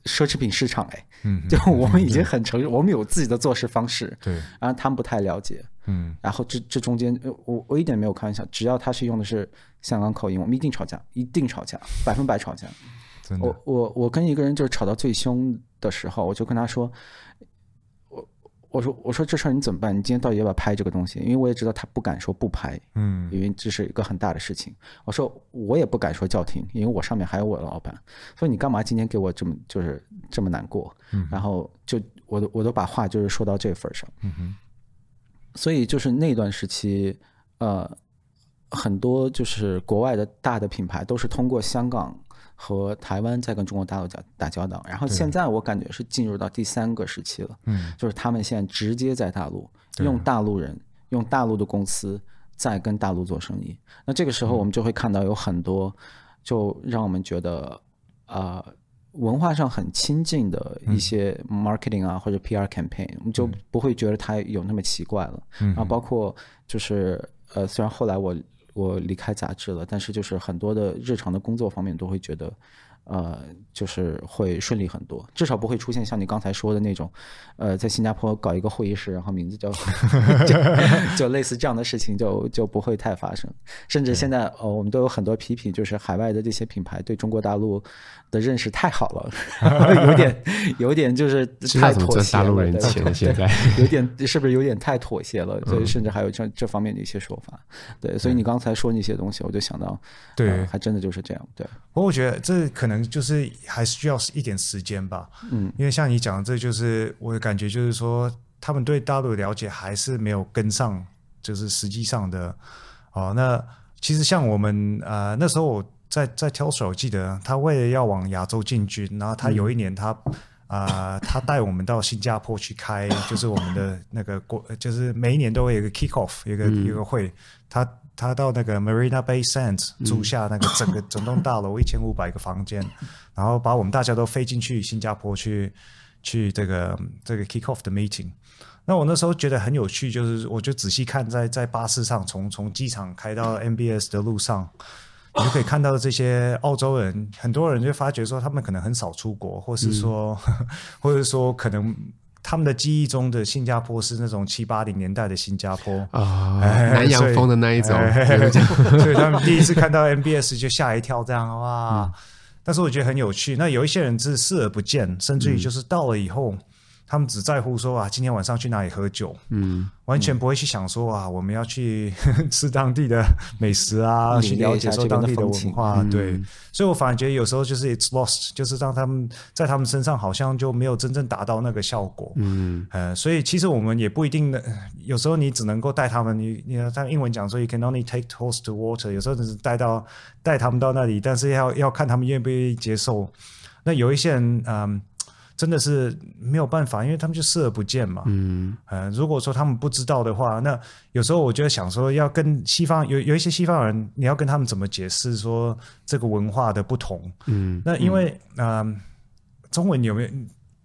奢侈品市场，哎，嗯，就我们已经很成熟，我们有自己的做事方式，对，然后他们不太了解。嗯，然后这这中间，我我一点没有开玩笑，只要他是用的是香港口音，我们一定吵架，一定吵架，百分百吵架。真的，我我我跟一个人就是吵到最凶的时候，我就跟他说，我我说我说这事儿你怎么办？你今天到底要不要拍这个东西？因为我也知道他不敢说不拍，嗯，因为这是一个很大的事情。我说我也不敢说叫停，因为我上面还有我的老板。所以你干嘛今天给我这么就是这么难过？嗯，然后就我都我都把话就是说到这份上，嗯哼。所以就是那段时期，呃，很多就是国外的大的品牌都是通过香港和台湾在跟中国大陆交打交道。然后现在我感觉是进入到第三个时期了，嗯，就是他们现在直接在大陆用大陆人、用大陆的公司在跟大陆做生意。那这个时候我们就会看到有很多，就让我们觉得，呃。文化上很亲近的一些 marketing 啊、嗯、或者 PR campaign，我们就不会觉得它有那么奇怪了。嗯、然后包括就是呃，虽然后来我我离开杂志了，但是就是很多的日常的工作方面都会觉得。呃，就是会顺利很多，至少不会出现像你刚才说的那种，呃，在新加坡搞一个会议室，然后名字叫 就就类似这样的事情就就不会太发生。甚至现在，呃，我们都有很多批评，就是海外的这些品牌对中国大陆的认识太好了，有点有点就是太妥协了。人钱现在有点是不是有点太妥协了？所以甚至还有这这方面的一些说法。对，所以你刚才说那些东西，我就想到，对，呃，还真的就是这样。对，不过我觉得这可能。就是还是需要一点时间吧，嗯，因为像你讲的，这就是我的感觉，就是说他们对大陆的了解还是没有跟上，就是实际上的哦。那其实像我们呃那时候我在在 Telstra，我记得他为了要往亚洲进军，然后他有一年他啊、嗯呃、他带我们到新加坡去开，就是我们的那个国，就是每一年都会有一个 kick off 一个、嗯、一个会，他。他到那个 Marina Bay Sands 租下那个整个整栋大楼一千五百个房间，然后把我们大家都飞进去新加坡去去这个这个 kick off 的 meeting。那我那时候觉得很有趣，就是我就仔细看在在巴士上从从机场开到 MBS 的路上，你就可以看到这些澳洲人，很多人就发觉说他们可能很少出国，或是说、嗯、或者说可能。他们的记忆中的新加坡是那种七八零年代的新加坡啊，南洋风的那一种，所以他们第一次看到 MBS 就吓一跳，这样哇！嗯、但是我觉得很有趣。那有一些人是视而不见，甚至于就是到了以后。嗯他们只在乎说啊，今天晚上去哪里喝酒，嗯，完全不会去想说啊，我们要去 吃当地的美食啊，去了解说当地的文化，嗯、对。所以我反而觉得有时候就是 it's lost，就是让他们在他们身上好像就没有真正达到那个效果，嗯，呃，所以其实我们也不一定的，有时候你只能够带他们，你你他英文讲说 you can only take horse to water，有时候只是带到带他们到那里，但是要要看他们愿不愿意接受。那有一些人，嗯。真的是没有办法，因为他们就视而不见嘛。嗯，呃，如果说他们不知道的话，那有时候我就想说，要跟西方有有一些西方人，你要跟他们怎么解释说这个文化的不同？嗯，那因为嗯、呃，中文有没有？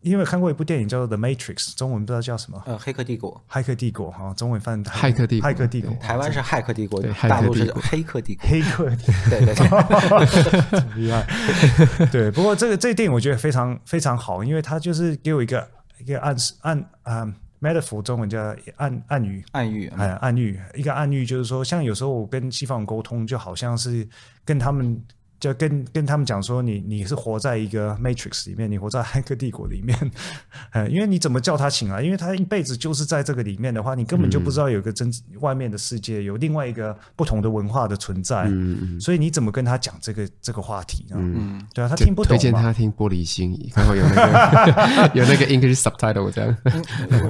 因为看过一部电影叫做《The Matrix》，中文不知道叫什么。呃，黑客帝国。黑客帝国哈，中文翻译。骇客帝国。骇客帝国。台湾是黑客帝国，大陆是黑客帝国。黑客帝国。对对对。厉害。对，不过这个这个电影我觉得非常非常好，因为它就是给我一个一个暗示暗啊 metaphor，中文叫暗暗喻。暗喻。哎，暗喻一个暗喻，就是说，像有时候我跟西方人沟通，就好像是跟他们。就跟跟他们讲说，你你是活在一个 Matrix 里面，你活在黑客帝国里面，呃，因为你怎么叫他醒来？因为他一辈子就是在这个里面的话，你根本就不知道有个真外面的世界，有另外一个不同的文化的存在。嗯，所以你怎么跟他讲这个这个话题呢？嗯，对啊，他听不懂。推荐他听《玻璃心》，然后有那个 有那个 English subtitle 这样。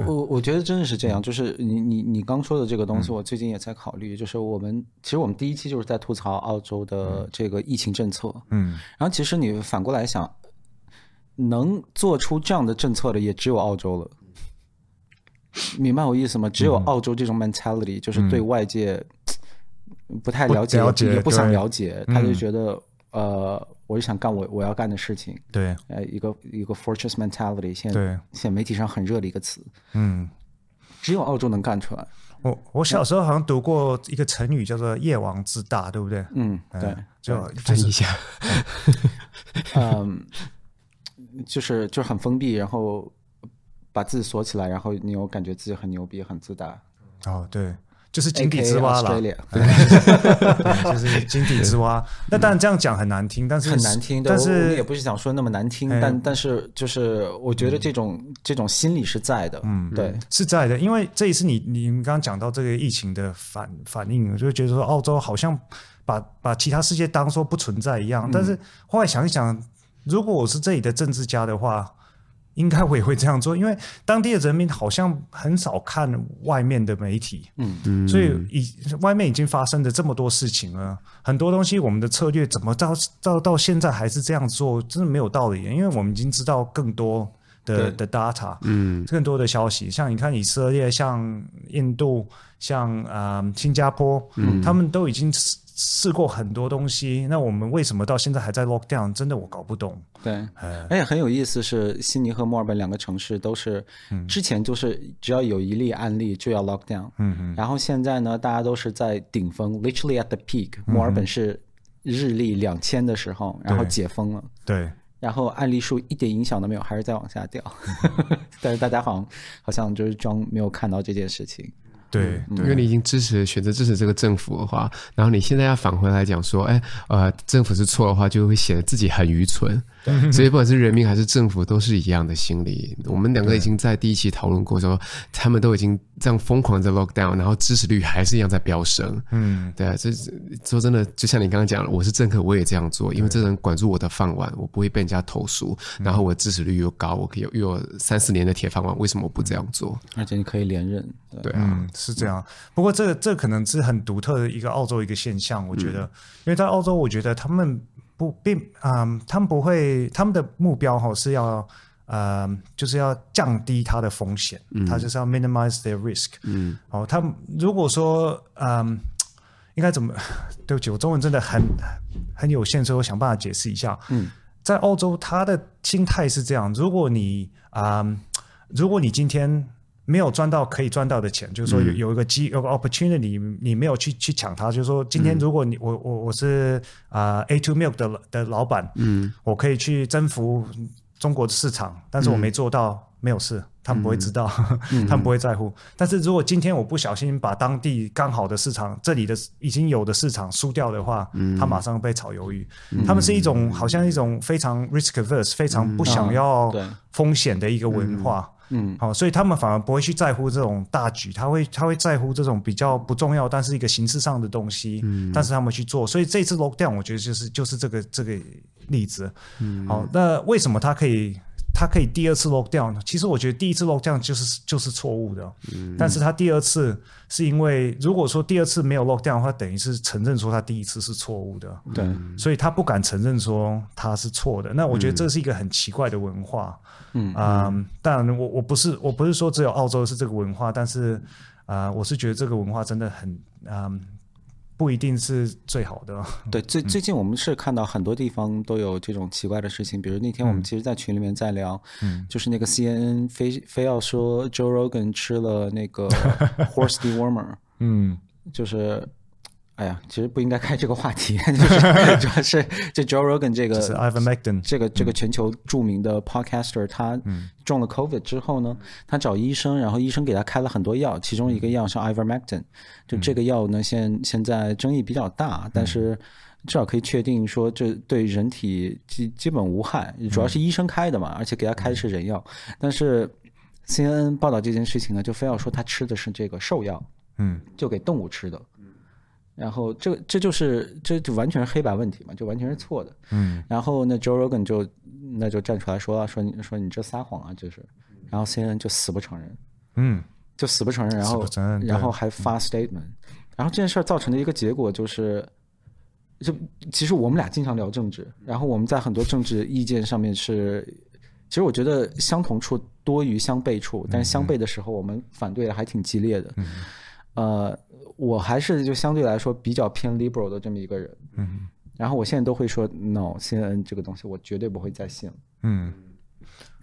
我我觉得真的是这样，就是你你你刚说的这个东西，我最近也在考虑。就是我们其实我们第一期就是在吐槽澳洲的这个疫情。政策，嗯，然后其实你反过来想，能做出这样的政策的也只有澳洲了，明白我意思吗？只有澳洲这种 mentality，就是对外界不太了解，也不想了解，他就觉得，呃，我就想干我我要干的事情，对，呃，一个一个 fortress mentality，现在现在媒体上很热的一个词，嗯，只有澳洲能干出来。我我小时候好像读过一个成语叫做“夜王自大”，对不对？嗯，对，就翻译一下。嗯，就是就是很封闭，然后把自己锁起来，然后你又感觉自己很牛逼、很自大。哦，对。就是井底之蛙了，对，就是井底之蛙。那当然这样讲很难听，但是很难听。但是也不是想说那么难听，但但是就是我觉得这种这种心理是在的，嗯，对，是在的。因为这一次你你们刚刚讲到这个疫情的反反应，我就觉得说澳洲好像把把其他世界当做不存在一样。但是后来想一想，如果我是这里的政治家的话。应该我也会这样做，因为当地的人民好像很少看外面的媒体，嗯。嗯，所以已外面已经发生的这么多事情了，很多东西我们的策略怎么到到到现在还是这样做，真的没有道理，因为我们已经知道更多的的 data，嗯，更多的消息。像你看以色列、像印度、像啊、呃、新加坡，嗯，他们都已经试试过很多东西。那我们为什么到现在还在 lock down？真的我搞不懂。对，而且很有意思是，悉尼和墨尔本两个城市都是之前就是只要有一例案例就要 lock down，嗯嗯，然后现在呢，大家都是在顶峰，literally at the peak。墨尔本是日历两千的时候，然后解封了，对。然后案例数一点影响都没有，还是在往下掉。但是大家好像好像就是装没有看到这件事情。对，因为你已经支持选择支持这个政府的话，然后你现在要返回来讲说，哎，呃，政府是错的话，就会显得自己很愚蠢。所以不管是人民还是政府，都是一样的心理。我们两个已经在第一期讨论过说，说他们都已经这样疯狂在 lock down，然后支持率还是一样在飙升。嗯，对啊，这说真的，就像你刚刚讲的，我是政客，我也这样做，因为这人管住我的饭碗，我不会被人家投诉，然后我的支持率又高，我可以有又有三四年的铁饭碗，为什么我不这样做？而且你可以连任。对啊，嗯，是这样。不过这这可能是很独特的一个澳洲一个现象，我觉得，因为在澳洲，我觉得他们。不，并啊、呃，他们不会，他们的目标哈是要，呃，就是要降低它的风险，嗯，他就是要 minimize their risk，嗯，哦，他们如果说，嗯、呃，应该怎么？对不起，我中文真的很很有限，所以我想办法解释一下。嗯，在澳洲，他的心态是这样：如果你啊、呃，如果你今天。没有赚到可以赚到的钱，就是说有有一个机有个 opportunity，你没有去去抢它。就是说，今天如果你我我我是啊、呃、A2 Milk 的的老板，嗯，我可以去征服中国的市场，但是我没做到，嗯、没有事，他们不会知道，嗯、他们不会在乎。但是如果今天我不小心把当地刚好的市场，这里的已经有的市场输掉的话，嗯，他马上被炒鱿鱼。嗯、他们是一种好像一种非常 risk averse，非常不想要风险的一个文化。嗯，好，所以他们反而不会去在乎这种大局，他会他会在乎这种比较不重要，但是一个形式上的东西，嗯，但是他们去做，所以这次 lockdown 我觉得就是就是这个这个例子，嗯，好，那为什么他可以他可以第二次 lockdown 呢？其实我觉得第一次 lockdown 就是就是错误的，嗯，但是他第二次是因为如果说第二次没有 lockdown 的话，等于是承认说他第一次是错误的，对，所以他不敢承认说他是错的，那我觉得这是一个很奇怪的文化。嗯。啊，当然，我我不是我不是说只有澳洲是这个文化，但是啊、呃，我是觉得这个文化真的很啊、呃，不一定是最好的。对，最最近我们是看到很多地方都有这种奇怪的事情，比如那天我们其实，在群里面在聊，嗯，就是那个 CNN 非非要说 Joe Rogan 吃了那个 horse dewormer，嗯，就是。哎呀，其实不应该开这个话题，就是主要是这 Joe Rogan 这个 Ivermectin 这个这个全球著名的 podcaster，他中了 COVID 之后呢，他找医生，然后医生给他开了很多药，其中一个药是 Ivermectin，就这个药呢，现现在争议比较大，但是至少可以确定说这对人体基基本无害，主要是医生开的嘛，而且给他开的是人药，但是 CNN 报道这件事情呢，就非要说他吃的是这个兽药，嗯，就给动物吃的。然后这这就是这就完全是黑白问题嘛，就完全是错的。嗯。然后那 Joe Rogan 就那就站出来说了，说你说你这撒谎啊，就是。然后 CNN 就死不承认。嗯。就死不承认，然后然后还发 statement。然后这件事儿造成的一个结果就是，就其实我们俩经常聊政治，然后我们在很多政治意见上面是，其实我觉得相同处多于相悖处，但是相悖的时候我们反对的还挺激烈的。嗯。呃。我还是就相对来说比较偏 liberal 的这么一个人，嗯，然后我现在都会说 no，CNN 这个东西我绝对不会再信，嗯，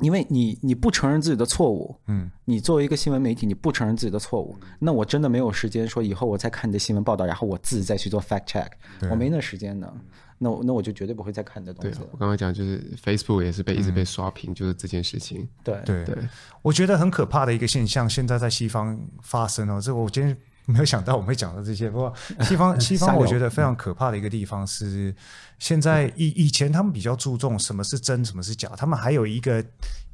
因为你你不承认自己的错误，嗯，你作为一个新闻媒体你不承认自己的错误，那我真的没有时间说以后我再看你的新闻报道，然后我自己再去做 fact check，我没那时间的，那我那我就绝对不会再看你的东西了。我刚刚讲就是 Facebook 也是被一直被刷屏，就是这件事情，对。对。对，我觉得很可怕的一个现象，现在在西方发生哦，这我今天。没有想到我们会讲到这些，不过 西方西方我觉得非常可怕的一个地方是，现在以以前他们比较注重什么是真，什么是假，他们还有一个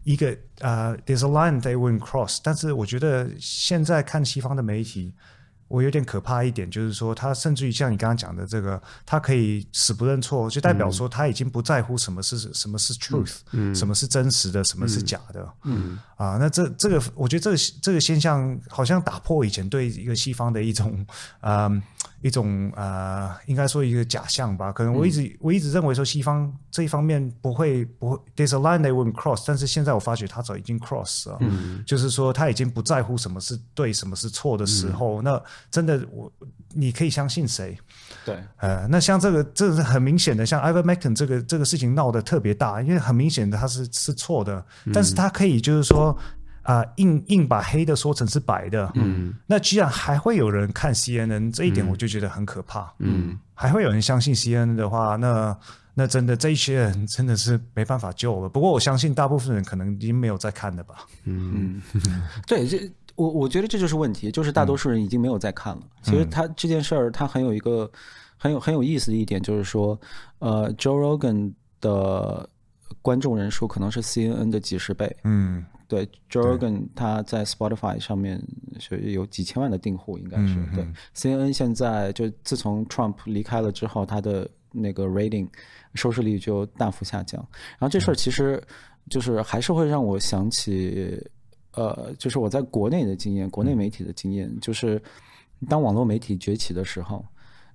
一个呃，there's a line they won't cross，但是我觉得现在看西方的媒体。我有点可怕一点，就是说他甚至于像你刚刚讲的这个，他可以死不认错，就代表说他已经不在乎什么是什么是 truth，嗯，什么是真实的，什么是假的，嗯，啊，那这这个我觉得这个这个现象好像打破以前对一个西方的一种，嗯，一种呃，应该说一个假象吧。可能我一直、嗯、我一直认为说西方这一方面不会不会，there's a line they won't cross。但是现在我发觉他早已经 cross 了，嗯，就是说他已经不在乎什么是对，什么是错的时候，嗯、那真的我你可以相信谁？对，呃，那像这个这个是很明显的，像 Ivermectin 这个这个事情闹得特别大，因为很明显的他是是错的，但是他可以就是说。啊、呃，硬硬把黑的说成是白的，嗯，那居然还会有人看 CNN，这一点我就觉得很可怕，嗯，还会有人相信 CNN 的话，那那真的这一些人真的是没办法救了。不过我相信大部分人可能已经没有在看了吧，嗯，对，这我我觉得这就是问题，就是大多数人已经没有在看了。嗯、其实他这件事儿，他很有一个很有很有意思的一点，就是说，呃，Joe Rogan 的观众人数可能是 CNN 的几十倍，嗯。对，Joe Rogan 他在 Spotify 上面是有几千万的订户，应该是、嗯、对。CNN 现在就自从 Trump 离开了之后，他的那个 rating 收视率就大幅下降。然后这事儿其实就是还是会让我想起，呃，就是我在国内的经验，国内媒体的经验，就是当网络媒体崛起的时候，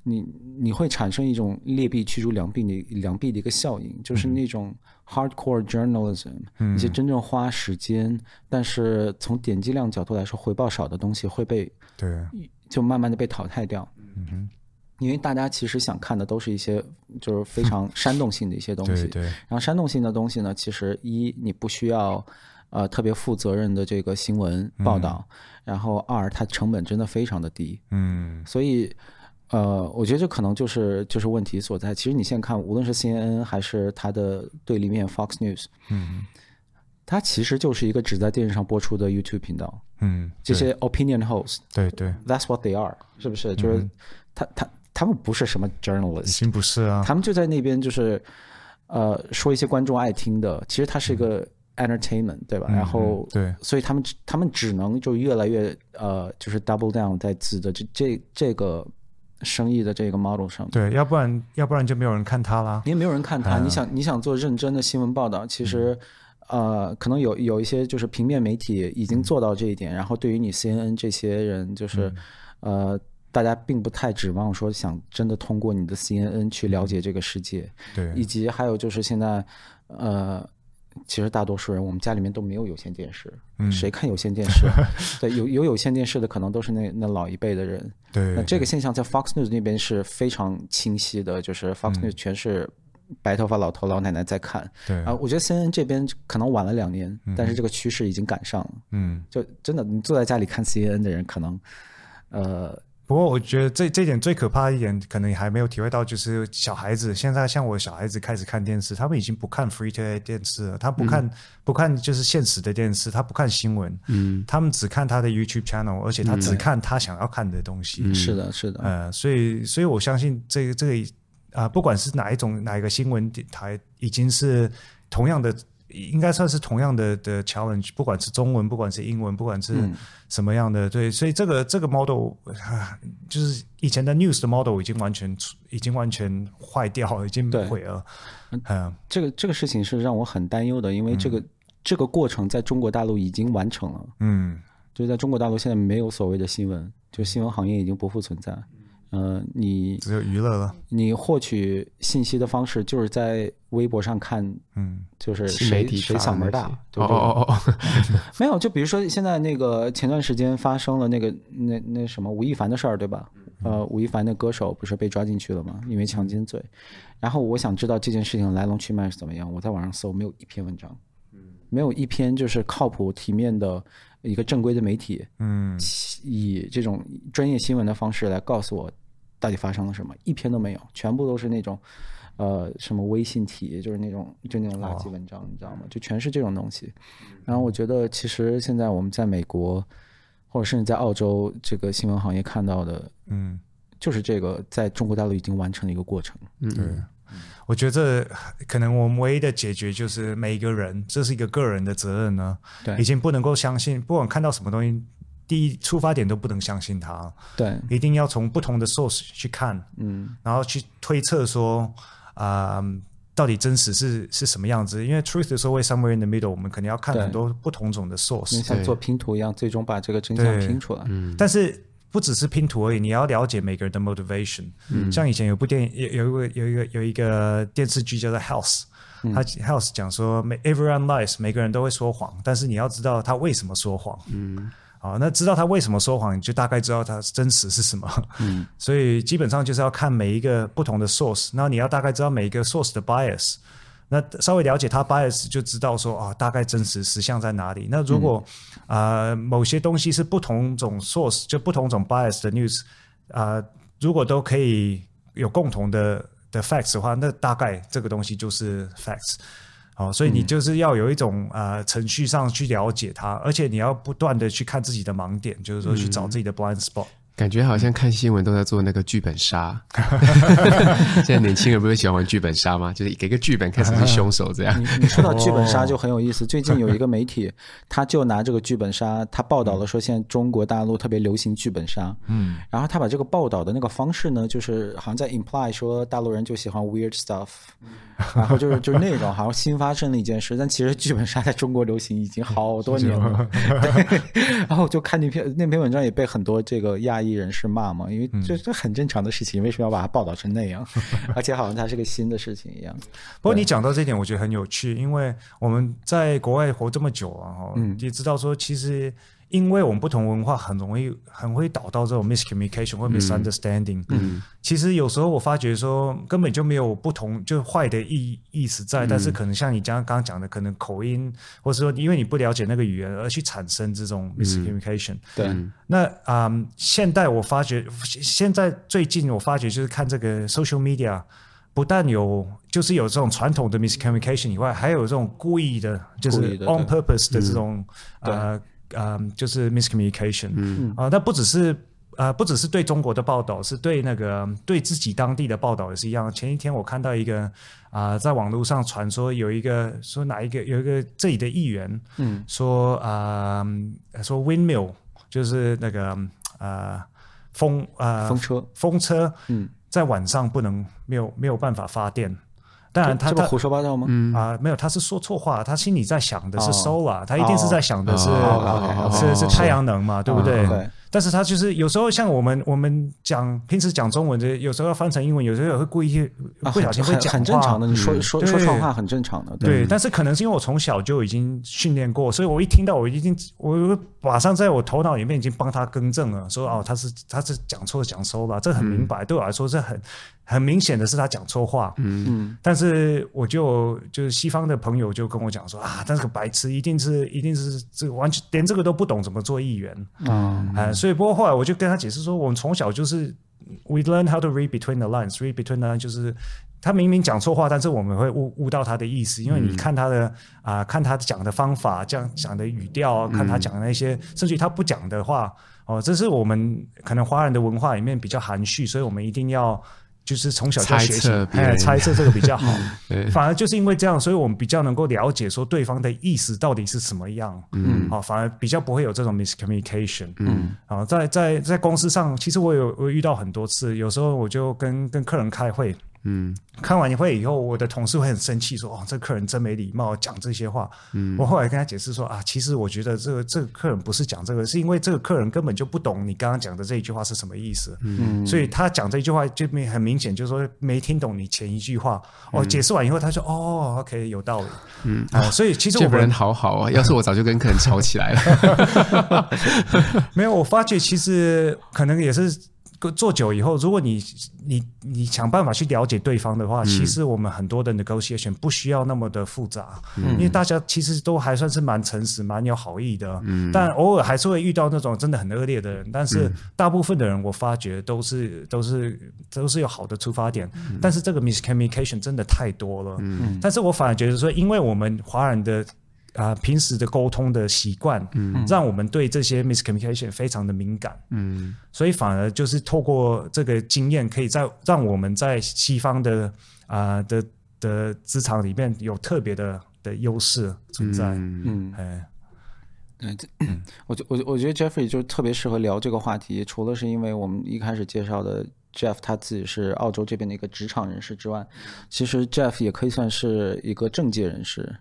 你你会产生一种劣币驱逐良币的良币的一个效应，就是那种。Hardcore journalism，一些真正花时间，嗯、但是从点击量角度来说回报少的东西会被对，就慢慢的被淘汰掉。嗯哼，因为大家其实想看的都是一些就是非常 煽动性的一些东西。对，对，然后煽动性的东西呢，其实一你不需要呃特别负责任的这个新闻报道，嗯、然后二它成本真的非常的低。嗯，所以。呃，我觉得这可能就是就是问题所在。其实你现在看，无论是 CNN 还是它的对立面 Fox News，嗯，它其实就是一个只在电视上播出的 YouTube 频道。嗯，这些 opinion host，对对，That's what they are，是不是？就是他他他们不是什么 journalist，已经不是啊。他们就在那边就是呃说一些观众爱听的。其实它是一个 entertainment，对吧？然后对，所以他们他们只能就越来越呃就是 double down 在自己的这这这个。生意的这个 model 上，对，要不然要不然就没有人看他啦。因为没有人看他，嗯、你想你想做认真的新闻报道，其实，嗯、呃，可能有有一些就是平面媒体已经做到这一点，嗯、然后对于你 CNN 这些人，就是，嗯、呃，大家并不太指望说想真的通过你的 CNN 去了解这个世界，对，以及还有就是现在，呃。其实大多数人，我们家里面都没有有线电视，嗯、谁看有线电视？对，有有有线电视的，可能都是那那老一辈的人。对，那这个现象在 Fox News 那边是非常清晰的，就是 Fox News 全是白头发老头老奶奶在看。对啊，我觉得 CNN 这边可能晚了两年，嗯、但是这个趋势已经赶上了。嗯，就真的，你坐在家里看 CNN 的人，可能呃。不过我觉得这这点最可怕的一点，可能你还没有体会到，就是小孩子现在像我小孩子开始看电视，他们已经不看 free to air 电视了，他不看、嗯、不看就是现实的电视，他不看新闻，嗯，他们只看他的 YouTube channel，而且他只看他想要看的东西。嗯、是的，是的，呃，所以所以我相信这个这个啊、呃，不管是哪一种哪一个新闻台，已经是同样的。应该算是同样的的 challenge，不管是中文，不管是英文，不管是什么样的，嗯、对，所以这个这个 model 就是以前的 news 的 model 已经完全已经完全坏掉了，已经毁了。嗯，这个这个事情是让我很担忧的，因为这个、嗯、这个过程在中国大陆已经完成了。嗯，就是在中国大陆现在没有所谓的新闻，就新闻行业已经不复存在。呃，你只有娱乐了。你获取信息的方式就是在微博上看，嗯，就是谁谁嗓门大，对对？哦哦哦，没有，就比如说现在那个前段时间发生了那个那那什么吴亦凡的事儿，对吧？呃，吴亦凡的歌手不是被抓进去了吗？因为强奸罪。然后我想知道这件事情来龙去脉是怎么样，我在网上搜，没有一篇文章，没有一篇就是靠谱体面的。一个正规的媒体，嗯，以这种专业新闻的方式来告诉我到底发生了什么，一篇都没有，全部都是那种，呃，什么微信体，就是那种就那种垃圾文章，哦、你知道吗？就全是这种东西。然后我觉得，其实现在我们在美国，或者甚至在澳洲这个新闻行业看到的，嗯，就是这个在中国大陆已经完成了一个过程。嗯，对。我觉得可能我们唯一的解决就是每一个人，这是一个个人的责任呢。对，已经不能够相信，不管看到什么东西，第一出发点都不能相信它。对，一定要从不同的 source 去看，嗯，然后去推测说，啊、呃，到底真实是是什么样子？因为 truth is always somewhere in the middle，我们肯定要看很多不同种的 source，像做拼图一样，最终把这个真相拼出来。嗯，但是。不只是拼图而已，你要了解每个人的 motivation。嗯，像以前有部电影，有有一个有一个有一个电视剧叫做 House，他 House 讲说每，everyone lies，每个人都会说谎，但是你要知道他为什么说谎。嗯。好，那知道他为什么说谎，你就大概知道他真实是什么。嗯，所以基本上就是要看每一个不同的 source，然后你要大概知道每一个 source 的 bias，那稍微了解他 bias 就知道说啊，大概真实实像在哪里。那如果啊、嗯呃、某些东西是不同种 source，就不同种 bias 的 news 啊、呃，如果都可以有共同的的 facts 的话，那大概这个东西就是 facts。好，所以你就是要有一种呃程序上去了解它，而且你要不断的去看自己的盲点，就是说去找自己的 blind spot。感觉好像看新闻都在做那个剧本杀。现在年轻人不是喜欢玩剧本杀吗？就是给个剧本，看谁是凶手这样。你你说到剧本杀就很有意思。最近有一个媒体，他就拿这个剧本杀，他报道了说现在中国大陆特别流行剧本杀。嗯。然后他把这个报道的那个方式呢，就是好像在 imply 说大陆人就喜欢 weird stuff，然后就是就是那种 好像新发生的一件事，但其实剧本杀在中国流行已经好多年了。对。然后就看那篇那篇文章也被很多这个亚裔人士骂嘛，因为这这很正常的事情，为什么要把它报道成那样？而且好像它是个新的事情一样。不过你讲到这点，我觉得很有趣，因为我们在国外活这么久啊，哈、嗯，也知道说其实。因为我们不同文化很容易很会导到这种 miscommunication 或 misunderstanding。嗯，其实有时候我发觉说根本就没有不同，就坏的意意思在，但是可能像你刚刚讲的，可能口音，或者说因为你不了解那个语言而去产生这种 miscommunication。对。那啊，现在我发觉，现在最近我发觉就是看这个 social media，不但有就是有这种传统的 miscommunication 以外，还有这种故意的，就是 on purpose 的这种呃。嗯，um, 就是 miscommunication，嗯。啊，那不只是呃，不只是对中国的报道，是对那个对自己当地的报道也是一样。前一天我看到一个啊、呃，在网络上传说有一个说哪一个有一个这里的议员，嗯，说啊、呃，说 windmill 就是那个呃风呃风车。风车，嗯，在晚上不能没有没有办法发电。当然，他他胡说八道吗？啊，没有，他是说错话。他心里在想的是 solar，他一定是在想的是是是太阳能嘛，对不对？但是他就是有时候像我们我们讲平时讲中文的，有时候要翻成英文，有时候也会故意不小心会讲话，很正常的。你说说说错话很正常的。对，但是可能是因为我从小就已经训练过，所以我一听到我已经我马上在我头脑里面已经帮他更正了，说哦，他是他是讲错讲 solar，这很明白，对我来说这很。很明显的是他讲错话，嗯，但是我就就是西方的朋友就跟我讲说啊，但是个白痴一定是一定是这个完全连这个都不懂怎么做议员，嗯，啊，所以对不过后来我就跟他解释说，我们从小就是 we learn how to read between the lines，read between the lines 就是他明明讲错话，但是我们会悟悟到他的意思，因为你看他的啊，看他讲的方法，这样讲的语调，看他讲的那些，甚至于他不讲的话，哦，这是我们可能华人的文化里面比较含蓄，所以我们一定要。就是从小就学习，哎，猜测这个比较好。反而就是因为这样，所以我们比较能够了解说对方的意思到底是什么样。嗯，好，反而比较不会有这种 miscommunication。嗯，啊，在在在公司上，其实我有我遇到很多次，有时候我就跟跟客人开会。嗯，开完会以后，我的同事会很生气，说：“哦，这客人真没礼貌，讲这些话。”嗯，我后来跟他解释说：“啊，其实我觉得这个这个客人不是讲这个，是因为这个客人根本就不懂你刚刚讲的这一句话是什么意思。嗯，所以他讲这一句话就没很明显，就是说没听懂你前一句话。哦，解释完以后，他说：‘哦，OK，有道理。’嗯，啊，所以其实我们人好好啊，要是我早就跟客人吵起来了。没有，我发觉其实可能也是。”做久以后，如果你你你想办法去了解对方的话，嗯、其实我们很多的 negotiation 不需要那么的复杂，嗯、因为大家其实都还算是蛮诚实、蛮有好意的。嗯、但偶尔还是会遇到那种真的很恶劣的人，但是大部分的人我发觉都是都是都是有好的出发点。嗯、但是这个 miscommunication 真的太多了。嗯、但是我反而觉得说，因为我们华人的。啊、呃，平时的沟通的习惯，嗯，让我们对这些 miscommunication 非常的敏感，嗯，所以反而就是透过这个经验，可以在让我们在西方的啊、呃、的的职场里面有特别的的优势存在，嗯，哎，对，我觉我我觉得 Jeffrey 就特别适合聊这个话题，除了是因为我们一开始介绍的 Jeff 他自己是澳洲这边的一个职场人士之外，其实 Jeff 也可以算是一个政界人士。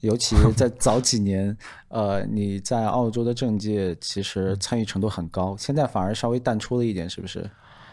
尤其在 早几年，呃，你在澳洲的政界其实参与程度很高，现在反而稍微淡出了一点，是不是？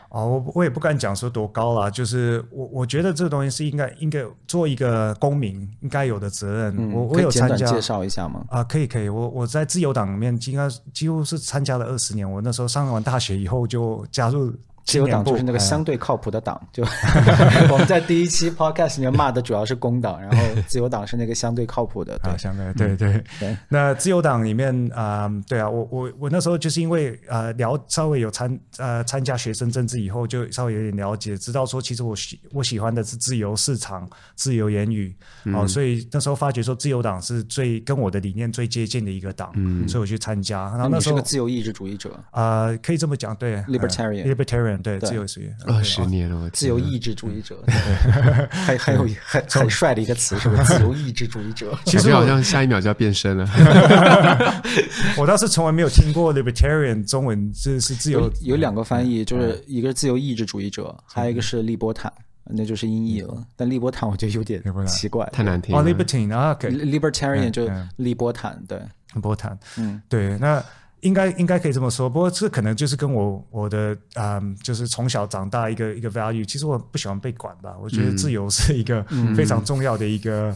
哦，我我也不敢讲说多高了，就是我我觉得这个东西是应该应该做一个公民应该有的责任。嗯、我我有参加，介绍一下吗？啊，可以可以，我我在自由党里面应该几乎是参加了二十年，我那时候上完大学以后就加入。自由党就是那个相对靠谱的党，就 我们在第一期 podcast 里面骂的主要是工党，然后 自由党是那个相对靠谱的。对，相对对对对。那自由党里面啊，对啊，我我我那时候就是因为呃聊稍微有参呃参加学生政治以后，就稍微有点了解，知道说其实我喜我喜欢的是自由市场、自由言语，哦，所以那时候发觉说自由党是最跟我的理念最接近的一个党，所以我去参加。然后那时候是个自由意志主义者啊，可以这么讲，对，libertarian，libertarian。对，自由主义二十年了，自由意志主义者，还还有很很帅的一个词，是不是？自由意志主义者，其实好像下一秒就要变身了。我倒是从来没有听过 libertarian 中文就是自由，有两个翻译，就是一个是自由意志主义者，还有一个是利波坦，那就是音译了。但利波坦我觉得有点奇怪，太难听。哦，libertine 啊，libertarian 就利波坦，对，利波坦，嗯，对，那。应该应该可以这么说，不过这可能就是跟我我的嗯，就是从小长大一个一个 value。其实我不喜欢被管吧，我觉得自由是一个非常重要的一个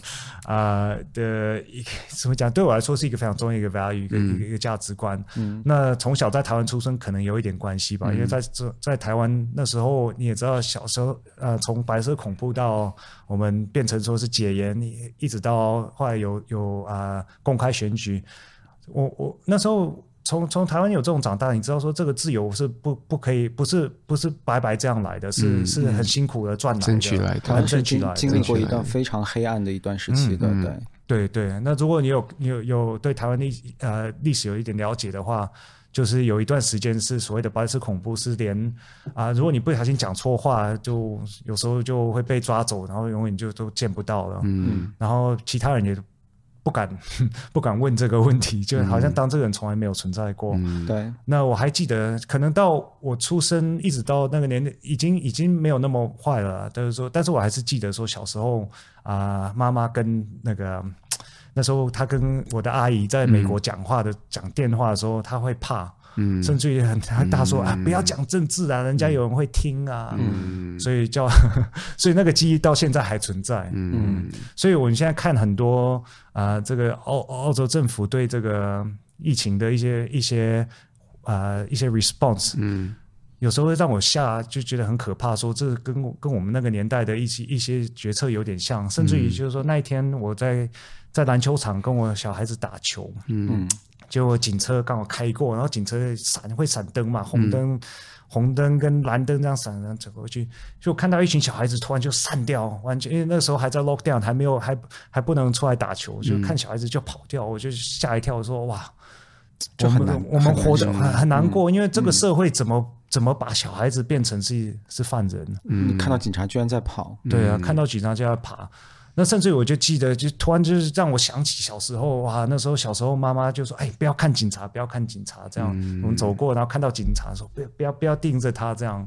啊、嗯呃、的一个怎么讲？对我来说是一个非常重要的一个 value，一个、嗯、一个价值观。嗯，那从小在台湾出生可能有一点关系吧，嗯、因为在这在台湾那时候你也知道，小时候呃从白色恐怖到我们变成说是解严，一直到后来有有啊、呃、公开选举，我我那时候。从从台湾有这种长大，你知道说这个自由是不不可以，不是不是白白这样来的，是、嗯、是很辛苦的赚来的，争取来的，争取来的，经历过一段非常黑暗的一段时期的，嗯、对对对。那如果你有你有有对台湾历呃历史有一点了解的话，就是有一段时间是所谓的白色恐怖，是连啊、呃，如果你不小心讲错话，就有时候就会被抓走，然后永远就都见不到了。嗯，然后其他人也。不敢 不敢问这个问题，就好像当这个人从来没有存在过。嗯、对。那我还记得，可能到我出生一直到那个年龄，已经已经没有那么坏了。就是说，但是我还是记得说，小时候啊，妈、呃、妈跟那个那时候，她跟我的阿姨在美国讲话的、嗯、讲电话的时候，她会怕。嗯，甚至于很很大说、嗯、啊，不要讲政治啊，人家有人会听啊。嗯，所以叫，所以那个记忆到现在还存在。嗯，所以我们现在看很多啊、呃，这个澳澳洲政府对这个疫情的一些一些啊、呃、一些 response，嗯，有时候会让我吓，就觉得很可怕，说这跟跟我们那个年代的一些一些决策有点像，甚至于就是说那一天我在在篮球场跟我小孩子打球，嗯。就警车刚好开过，然后警车闪会闪灯嘛，红灯、嗯、红灯跟蓝灯这样闪，然后走过去，就看到一群小孩子突然就散掉，完全因为那时候还在 lockdown，还没有还还不能出来打球，就看小孩子就跑掉，我就吓一跳，我说哇，就很难，我们活得很很难过，因为这个社会怎么、嗯、怎么把小孩子变成是是犯人？嗯，看到警察居然在跑，对啊，看到警察就要爬。那甚至我就记得，就突然就是让我想起小时候哇，那时候小时候妈妈就说：“哎，不要看警察，不要看警察。”这样，我们走过，然后看到警察说：“不要不要不要盯着他。”这样，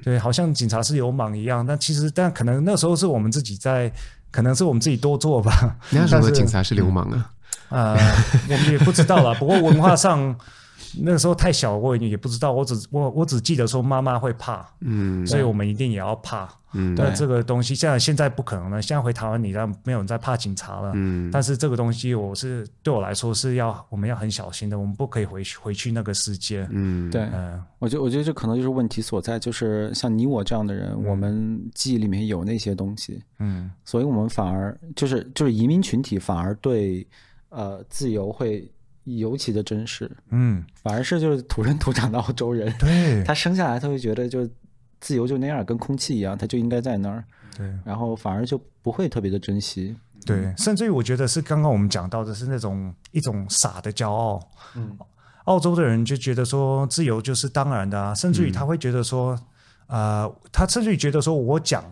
对，好像警察是流氓一样。但其实，但可能那时候是我们自己在，可能是我们自己多做吧。那时候警察是流氓啊？呃，我们也不知道了。不过文化上。那个时候太小，我也不知道。我只我我只记得说妈妈会怕，嗯，所以我们一定也要怕，嗯。但这个东西现在现在不可能了。现在回台湾，你让没有人在怕警察了，嗯。但是这个东西，我是对我来说是要我们要很小心的，我们不可以回去回去那个世界，嗯。对，嗯，我觉得我觉得这可能就是问题所在，就是像你我这样的人，嗯，我们记忆里面有那些东西，嗯，所以我们反而就是就是移民群体反而对呃自由会。尤其的真实，嗯，反而是就是土生土长的澳洲人，对，他生下来他会觉得就自由就那样，跟空气一样，他就应该在那儿，对，然后反而就不会特别的珍惜，对，甚至于我觉得是刚刚我们讲到的是那种一种傻的骄傲，嗯，澳洲的人就觉得说自由就是当然的啊，甚至于他会觉得说，啊、嗯呃，他甚至于觉得说我讲。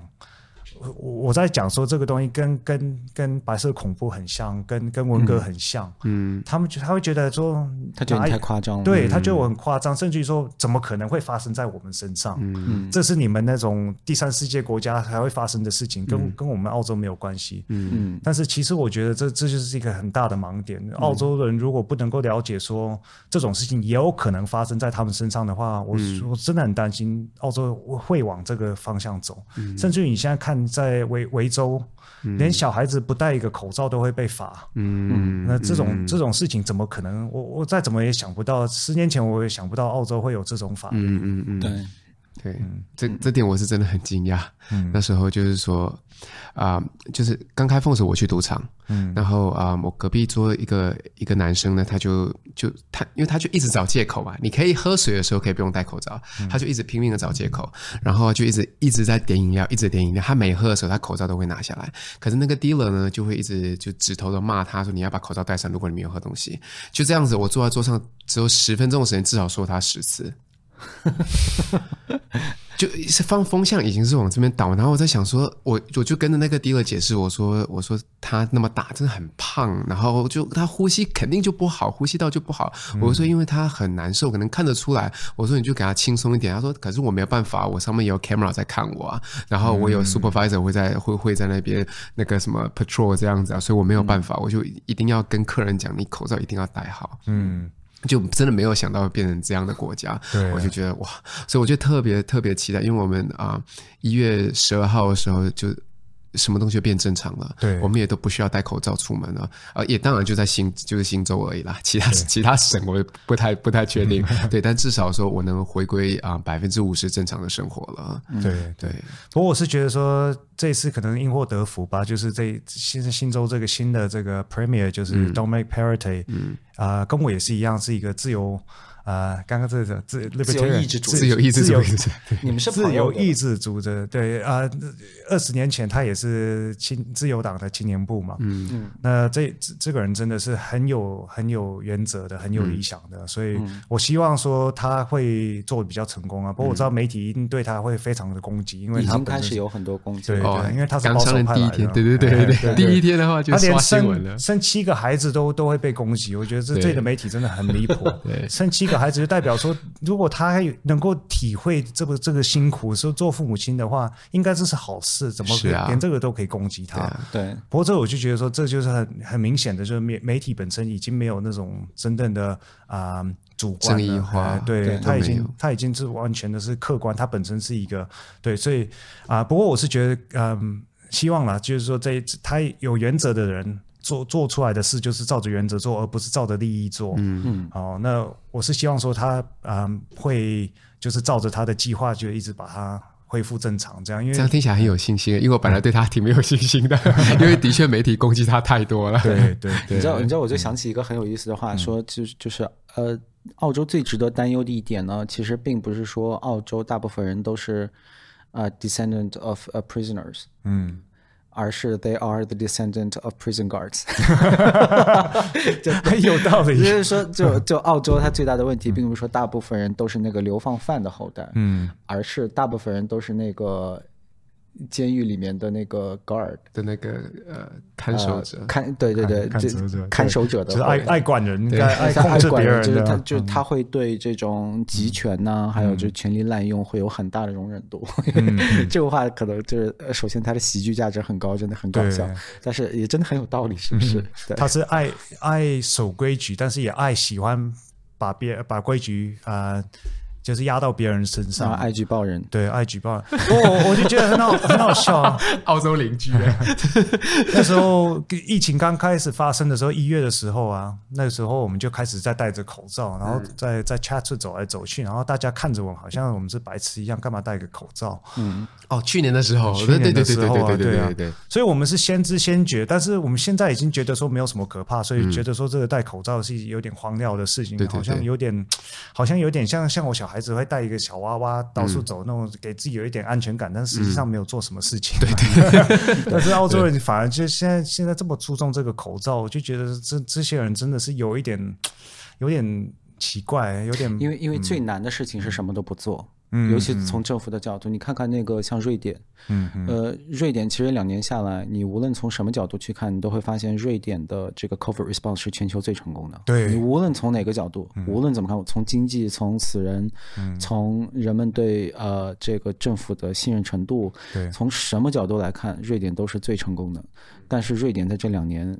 我我在讲说这个东西跟跟跟白色恐怖很像，跟跟文革很像。嗯，他们就他会觉得说，他觉得你太夸张了，对，他觉得我很夸张，甚至于说怎么可能会发生在我们身上？嗯，这是你们那种第三世界国家才会发生的事情，跟跟我们澳洲没有关系。嗯，但是其实我觉得这这就是一个很大的盲点。澳洲人如果不能够了解说这种事情也有可能发生在他们身上的话，我我真的很担心澳洲会往这个方向走。嗯甚至于你现在看。在维维州，连小孩子不戴一个口罩都会被罚。嗯，那这种、嗯、这种事情怎么可能？我我再怎么也想不到，十年前我也想不到澳洲会有这种法。嗯嗯嗯，对对，嗯、这这点我是真的很惊讶。嗯、那时候就是说。啊、呃，就是刚开放时候我去赌场，嗯，然后啊、呃，我隔壁桌一个一个男生呢，他就就他，因为他就一直找借口嘛，你可以喝水的时候可以不用戴口罩，嗯、他就一直拼命的找借口，然后就一直一直在点饮料，一直点饮料，他每喝的时候他口罩都会拿下来，可是那个 dealer 呢就会一直就指头的骂他说，你要把口罩戴上，如果你没有喝东西，就这样子，我坐在桌上只有十分钟的时间，至少说他十次。就是方风向已经是往这边倒，然后我在想说，我我就跟着那个 dealer 解释，我说我说他那么大，真的很胖，然后就他呼吸肯定就不好，呼吸道就不好。嗯、我说因为他很难受，可能看得出来。我说你就给他轻松一点。他说可是我没有办法，我上面有 camera 在看我啊，然后我有 supervisor 会在会会在那边那个什么 patrol 这样子啊，所以我没有办法，嗯、我就一定要跟客人讲，你口罩一定要戴好。嗯。就真的没有想到变成这样的国家，对我就觉得哇，所以我就特别特别期待，因为我们啊一月十二号的时候就。什么东西就变正常了？对，我们也都不需要戴口罩出门了。呃，也当然就在新就是新州而已啦，其他其他省我也不太不太确定。对，但至少说我能回归啊百分之五十正常的生活了。对对。对不过我是觉得说这次可能因祸得福吧，就是这新新州这个新的这个 Premier 就是 Dominic Perrottet，嗯啊、呃，跟我也是一样，是一个自由。啊，刚刚这个自自由意志主义，自由意志主义，你们是自由意志组织，对啊，二十年前他也是青自由党的青年部嘛，嗯嗯，那这这个人真的是很有很有原则的，很有理想的，所以我希望说他会做的比较成功啊。不过我知道媒体一定对他会非常的攻击，因为他已经开始有很多攻击，对对，因为他是保守派第一天，对对对对，第一天的话就刷新闻了，生七个孩子都都会被攻击，我觉得这这个媒体真的很离谱，生七个。孩子就代表说，如果他还能够体会这个这个辛苦，说做父母亲的话，应该这是好事。怎么连这个都可以攻击他？对，对。不过这我就觉得说，这就是很很明显的，就是媒媒体本身已经没有那种真正的啊、呃、主观正义化。对，对他已经他已经是完全的是客观，他本身是一个对，所以啊、呃，不过我是觉得嗯、呃，希望啦，就是说这他有原则的人。做做出来的事就是照着原则做，而不是照着利益做。嗯嗯。哦，那我是希望说他嗯会就是照着他的计划，就一直把它恢复正常，这样。因为这样听起来很有信心，因为我本来对他挺没有信心的，因为的确媒体攻击他太多了。对对对。你知道，你知道，我就想起一个很有意思的话，说就是就是呃，澳洲最值得担忧的一点呢，其实并不是说澳洲大部分人都是呃 descendant of prisoners。嗯。而是 they are the descendant of prison guards，就很有道理。就是说，就就澳洲，它最大的问题，并不是说大部分人都是那个流放犯的后代，嗯，而是大部分人都是那个。监狱里面的那个 guard 的那个呃看守者，看对对对，看守者，看守者的，就是爱爱管人，对，爱控制别人，就是他，就是他会对这种集权呐，还有就是权力滥用会有很大的容忍度。这个话可能就是，首先它的喜剧价值很高，真的很搞笑，但是也真的很有道理，是不是？他是爱爱守规矩，但是也爱喜欢把别把规矩啊。就是压到别人身上，爱举报人，对，爱举报人。我我就觉得很好，很好笑啊。澳洲邻居，那时候疫情刚开始发生的时候，一月的时候啊，那个时候我们就开始在戴着口罩，然后在在 chat 走来走去，然后大家看着我，好像我们是白痴一样，干嘛戴个口罩？嗯，哦，去年的时候，去年的时候啊，对啊，对。所以我们是先知先觉，但是我们现在已经觉得说没有什么可怕，所以觉得说这个戴口罩是有点荒谬的事情，好像有点，好像有点像像我小孩子会带一个小娃娃到处走，那种给自己有一点安全感，但实际上没有做什么事情。对对。但是澳洲人反而就现在现在这么注重这个口罩，我就觉得这这些人真的是有一点有点奇怪，有点。因为因为最难的事情是什么都不做。尤其从政府的角度，你看看那个像瑞典，嗯呃，瑞典其实两年下来，你无论从什么角度去看，你都会发现瑞典的这个 COVID response 是全球最成功的。对，你无论从哪个角度，无论怎么看，从经济、从死人、从人们对呃这个政府的信任程度，对，从什么角度来看，瑞典都是最成功的。但是瑞典在这两年。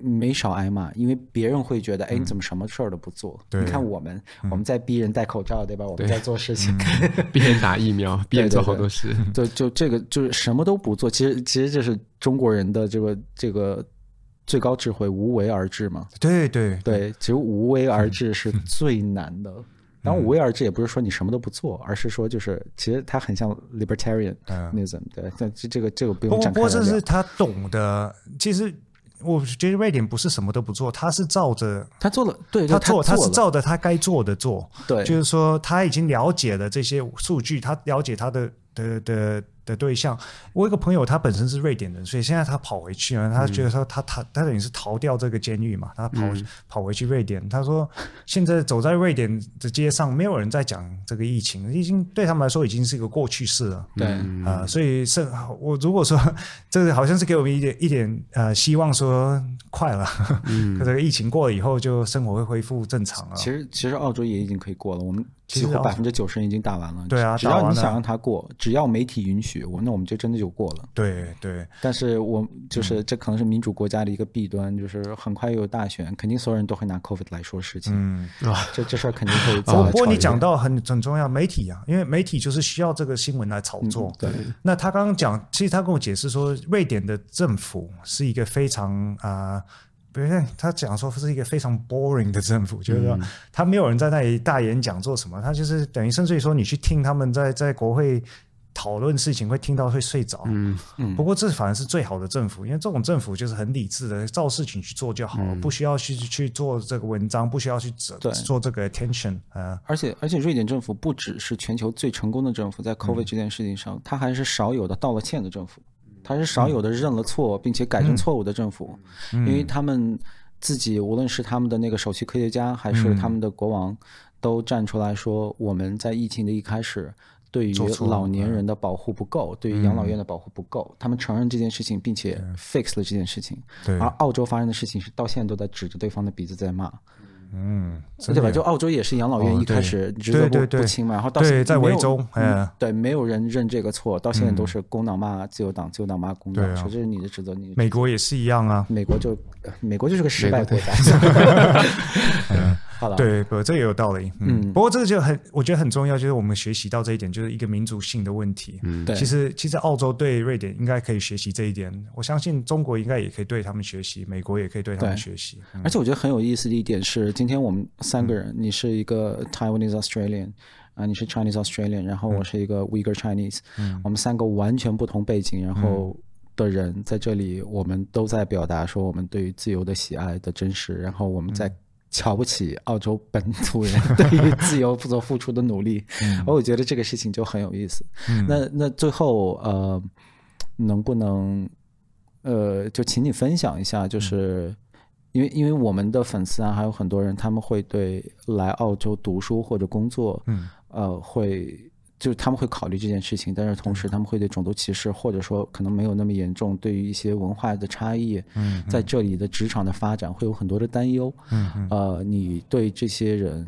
没少挨骂，因为别人会觉得，哎，你怎么什么事儿都不做？你看我们，我们在逼人戴口罩，对吧？我们在做事情，逼人打疫苗，逼人做好多事。对就这个，就是什么都不做。其实其实这是中国人的这个这个最高智慧，无为而治嘛。对对对，其实无为而治是最难的。当然，无为而治也不是说你什么都不做，而是说就是其实它很像 libertarianism。对，但这这个这个不用展开。不过这是他懂的，其实。我觉得瑞典不是什么都不做，他是照着他做了，对，他做，他是照着他该做的做，对，就是说他已经了解了这些数据，他了解他的的的。的对象，我有一个朋友，他本身是瑞典人，所以现在他跑回去了。他觉得说他他他等于是逃掉这个监狱嘛，他跑、嗯、跑回去瑞典。他说现在走在瑞典的街上，没有人在讲这个疫情，已经对他们来说已经是一个过去式了。对啊、呃，所以是我如果说这个好像是给我们一点一点呃希望，说快了，嗯，这个疫情过了以后，就生活会恢复正常了。其实其实澳洲也已经可以过了，我们。几乎百分之九十人已经打完了。对啊，只要你想让他过，只要媒体允许，我那我们就真的就过了。对对。但是我就是这可能是民主国家的一个弊端，就是很快又有大选，肯定所有人都会拿 COVID 来说事情。嗯，这这事儿肯定会。不过你讲到很很重要，媒体啊，因为媒体就是需要这个新闻来炒作。对。那他刚刚讲，其实他跟我解释说，瑞典的政府是一个非常啊。比如他讲说是一个非常 boring 的政府，就是说他没有人在那里大演讲做什么，他就是等于甚至于说你去听他们在在国会讨论事情，会听到会睡着。嗯嗯。不过这反而是最好的政府，因为这种政府就是很理智的，照事情去做就好了，不需要去去做这个文章，不需要去做做这个 attention 啊。而且而且瑞典政府不只是全球最成功的政府，在 COVID 这件事情上，他还是少有的道了歉的政府。他是少有的认了错并且改正错误的政府，因为他们自己无论是他们的那个首席科学家还是他们的国王，都站出来说，我们在疫情的一开始对于老年人的保护不够，对于养老院的保护不够，他们承认这件事情并且 fix 了这件事情。而澳洲发生的事情是到现在都在指着对方的鼻子在骂。嗯，对吧？就澳洲也是养老院一开始职责不不清嘛，然后到现在在维州，嗯，对，没有人认这个错，到现在都是工党骂自由党，自由党骂工党，说这是你的职责。你美国也是一样啊，美国就美国就是个失败国家。好了，对，不，这也有道理。嗯，不过这个就很，我觉得很重要，就是我们学习到这一点，就是一个民族性的问题。嗯，对。其实，其实澳洲对瑞典应该可以学习这一点。我相信中国应该也可以对他们学习，美国也可以对他们学习。而且，我觉得很有意思的一点是，今天我们三个人，你是一个 Taiwanese Australian，啊，你是 Chinese Australian，然后我是一个 Uyghur Chinese，嗯，我们三个完全不同背景，然后的人在这里，我们都在表达说我们对于自由的喜爱的真实，然后我们在。瞧不起澳洲本土人对于自由所付出的努力，嗯、而我觉得这个事情就很有意思。嗯、那那最后呃，能不能呃，就请你分享一下，就是、嗯、因为因为我们的粉丝啊，还有很多人，他们会对来澳洲读书或者工作，嗯、呃，会。就是他们会考虑这件事情，但是同时他们会对种族歧视，或者说可能没有那么严重，对于一些文化的差异，在这里的职场的发展会有很多的担忧。呃，你对这些人。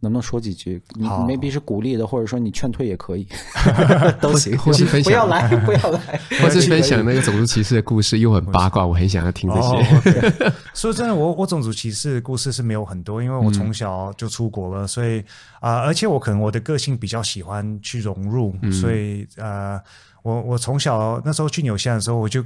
能不能说几句？你 maybe 是鼓励的，或者说你劝退也可以，都行。或是分享，不要来，不要来。或是分享那个种族歧视的故事，又很八卦，我很想要听这些。哦 okay、说真的，我我种族歧视的故事是没有很多，因为我从小就出国了，嗯、所以啊、呃，而且我可能我的个性比较喜欢去融入，嗯、所以呃，我我从小那时候去纽西兰的时候，我就。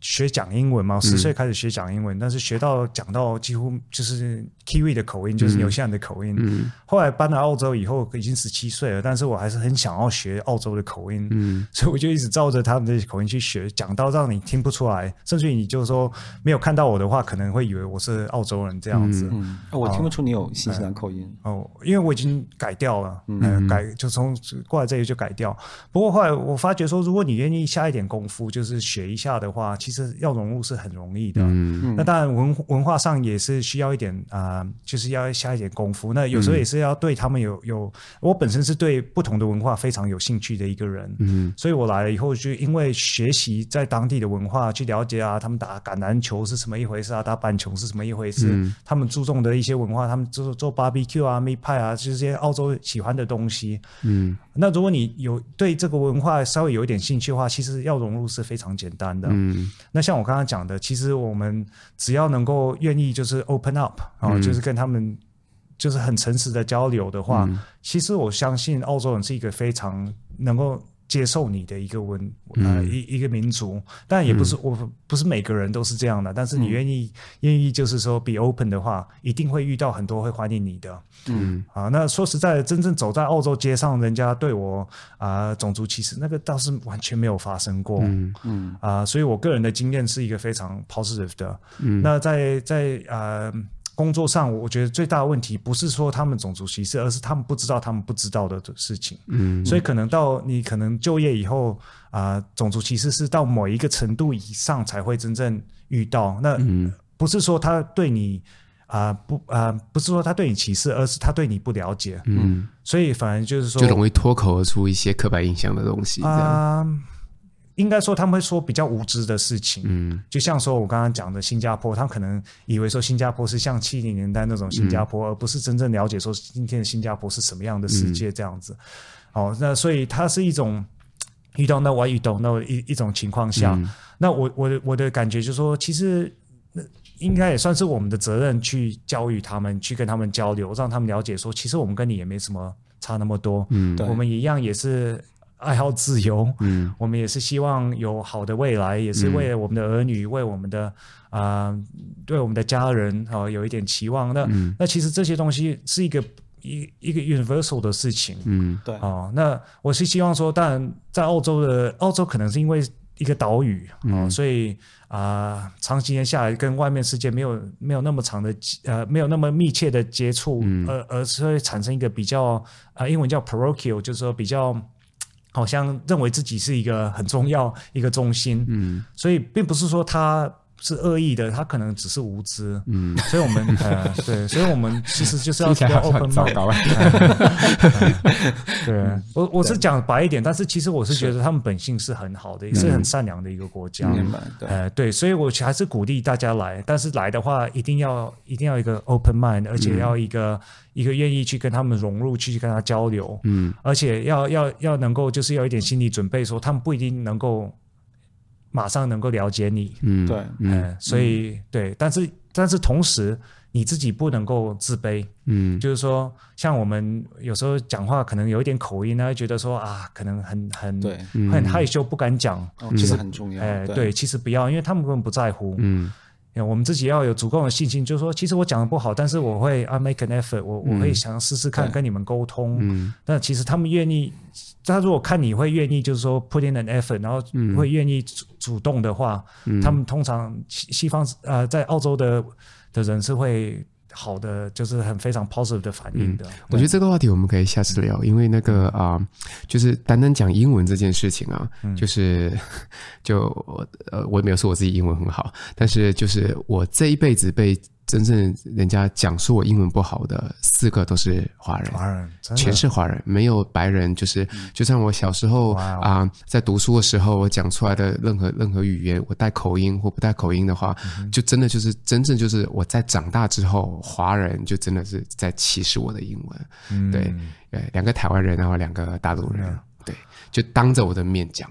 学讲英文嘛，我十岁开始学讲英文，嗯、但是学到讲到几乎就是 Kiwi 的口音，就是纽西兰的口音。嗯、后来搬到澳洲以后，已经十七岁了，但是我还是很想要学澳洲的口音，嗯、所以我就一直照着他们的口音去学，讲到让你听不出来，甚至于你就是说没有看到我的话，可能会以为我是澳洲人这样子。嗯。嗯。哦、我听不出你有新西兰口音。哦，因为我已经改掉了，嗯呃、改就从过来这里就改掉。不过后来我发觉说，如果你愿意下一点功夫，就是学一下的话。其实要融入是很容易的，嗯、那当然文文化上也是需要一点啊、就是要下一点功夫。那有时候也是要对他们有有，我本身是对不同的文化非常有兴趣的一个人，嗯，所以我来了以后就因为学习在当地的文化，去了解啊，他们打橄榄球是什么一回事啊，打板球是什么一回事，嗯、他们注重的一些文化，他们做做 barbecue 啊，meat pie 啊，这些澳洲喜欢的东西，嗯，那如果你有对这个文化稍微有一点兴趣的话，其实要融入是非常简单的，嗯，那像我刚刚讲的，其实我们只要能够愿意就是 open up 啊、嗯，就是跟他们就是很诚实的交流的话，嗯、其实我相信澳洲人是一个非常能够。接受你的一个文呃一一个民族，但也不是、嗯、我不是每个人都是这样的，但是你愿意愿、嗯、意就是说 be open 的话，一定会遇到很多会欢迎你的。嗯啊，那说实在的，真正走在澳洲街上，人家对我啊、呃、种族歧视那个倒是完全没有发生过。嗯嗯啊，所以我个人的经验是一个非常 positive 的。嗯，那在在呃。工作上，我觉得最大的问题不是说他们种族歧视，而是他们不知道他们不知道的事情。嗯，所以可能到你可能就业以后啊、呃，种族歧视是到某一个程度以上才会真正遇到。那不是说他对你啊、呃、不啊、呃，不是说他对你歧视，而是他对你不了解。嗯，所以反而就是说，就容易脱口而出一些刻板印象的东西。啊。呃应该说他们会说比较无知的事情，嗯，就像说我刚刚讲的新加坡，他们可能以为说新加坡是像七零年代那种新加坡，嗯，而不是真正了解说今天的新加坡是什么样的世界这样子。好，嗯，哦，那所以它是一种遇到那我遇到那一一种情况下，嗯，那我我的我的感觉就是说，其实应该也算是我们的责任去教育他们，去跟他们交流，让他们了解说，其实我们跟你也没什么差那么多，嗯，我们一样也是。爱好自由，嗯，我们也是希望有好的未来，也是为了我们的儿女，嗯、为我们的啊、呃，对我们的家人啊、呃，有一点期望。那、嗯、那其实这些东西是一个一一个 universal 的事情，嗯，对。啊、呃。那我是希望说，当然在澳洲的澳洲，可能是因为一个岛屿啊、呃嗯，所以啊、呃，长时间下来跟外面世界没有没有那么长的呃，没有那么密切的接触，嗯、而而是会产生一个比较啊、呃，英文叫 parochial，就是说比较。好像认为自己是一个很重要一个中心，嗯，所以并不是说他是恶意的，他可能只是无知，嗯，所以我们 呃对，所以我们其实就是要比较 open mind，对，我我是讲白一点，但是其实我是觉得他们本性是很好的，也是很善良的一个国家，嗯、呃对，所以我还是鼓励大家来，但是来的话一定要一定要一个 open mind，而且要一个。一个愿意去跟他们融入，去跟他交流，嗯，而且要要要能够，就是要一点心理准备，说他们不一定能够马上能够了解你，嗯，对，嗯，所以、嗯、对，但是但是同时你自己不能够自卑，嗯，就是说，像我们有时候讲话可能有一点口音呢，觉得说啊，可能很很对，很害羞不敢讲，嗯、其实很重要，哎，对，其实不要，因为他们根本不在乎，嗯。我们自己要有足够的信心，就是说，其实我讲的不好，但是我会 I make an effort，我我会想试试看跟你们沟通。嗯，但其实他们愿意，他如果看你会愿意，就是说 put in an effort，然后会愿意主主动的话，嗯，他们通常西西方呃在澳洲的的人是会。好的，就是很非常 positive 的反应的。嗯、我觉得这个话题我们可以下次聊，因为那个啊、呃，就是单单讲英文这件事情啊，嗯、就是 就呃，我也没有说我自己英文很好，但是就是我这一辈子被。真正人家讲说我英文不好的四个都是华人，华人全是华人，没有白人。就是就像我小时候啊，在读书的时候，我讲出来的任何任何语言，我带口音或不带口音的话，就真的就是真正就是我在长大之后，华人就真的是在歧视我的英文。对呃，两个台湾人，然后两个大陆人，对，就当着我的面讲。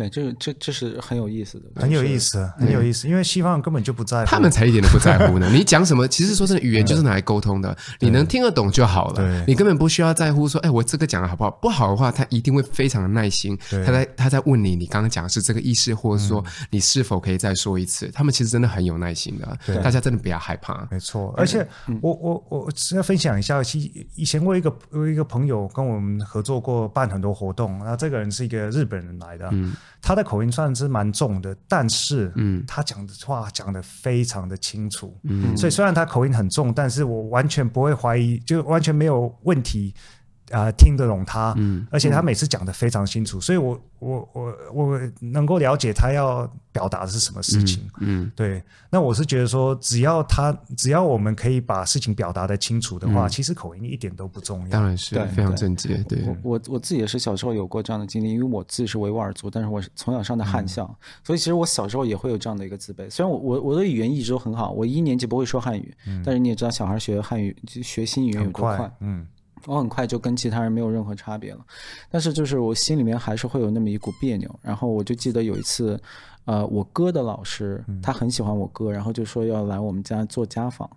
对，这这这是很有意思的，很有意思，很有意思。因为西方人根本就不在乎，他们才一点都不在乎呢。你讲什么？其实说真的，语言就是拿来沟通的，你能听得懂就好了。你根本不需要在乎说，哎，我这个讲的好不好？不好的话，他一定会非常的耐心。他在他在问你，你刚刚讲的是这个意思，或者说你是否可以再说一次？他们其实真的很有耐心的。大家真的不要害怕。没错，而且我我我是要分享一下，其以前我一个我一个朋友跟我们合作过，办很多活动。那这个人是一个日本人来的。嗯。他的口音算是蛮重的，但是，嗯，他讲的话讲得非常的清楚，嗯，所以虽然他口音很重，但是我完全不会怀疑，就完全没有问题，啊、呃，听得懂他，嗯，而且他每次讲的非常清楚，嗯、所以我我我我能够了解他要表达的是什么事情，嗯，嗯对。那我是觉得说，只要他只要我们可以把事情表达的清楚的话，嗯、其实口音一点都不重要，当然是非常正确。对，我我我自己也是小时候有过这样的经历，因为我自己是维吾尔族，但是我是从小上的汉校，嗯、所以其实我小时候也会有这样的一个自卑。虽然我我我的语言一直都很好，我一年级不会说汉语，嗯、但是你也知道，小孩学汉语学新语言有多快，嗯。我很快就跟其他人没有任何差别了，但是就是我心里面还是会有那么一股别扭。然后我就记得有一次，呃，我哥的老师他很喜欢我哥，然后就说要来我们家做家访。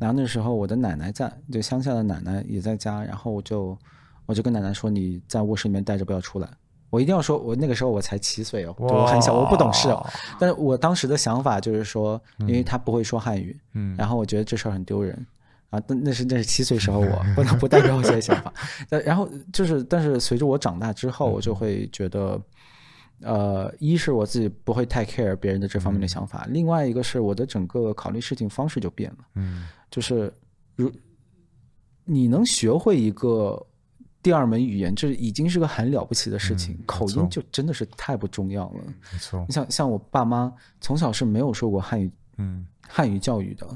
然后那时候我的奶奶在，就乡下的奶奶也在家，然后我就我就跟奶奶说：“你在卧室里面待着，不要出来。”我一定要说，我那个时候我才七岁哦，我很小，我不懂事哦。但是我当时的想法就是说，因为他不会说汉语，嗯，然后我觉得这事儿很丢人。啊，那那是那是七岁时候我不能不代表我现在想法。但然后就是，但是随着我长大之后，我就会觉得，呃，一是我自己不会太 care 别人的这方面的想法，另外一个是我的整个考虑事情方式就变了。嗯，就是如你能学会一个第二门语言，这已经是个很了不起的事情。口音就真的是太不重要了。没错，你像像我爸妈从小是没有受过汉语，嗯，汉语教育的，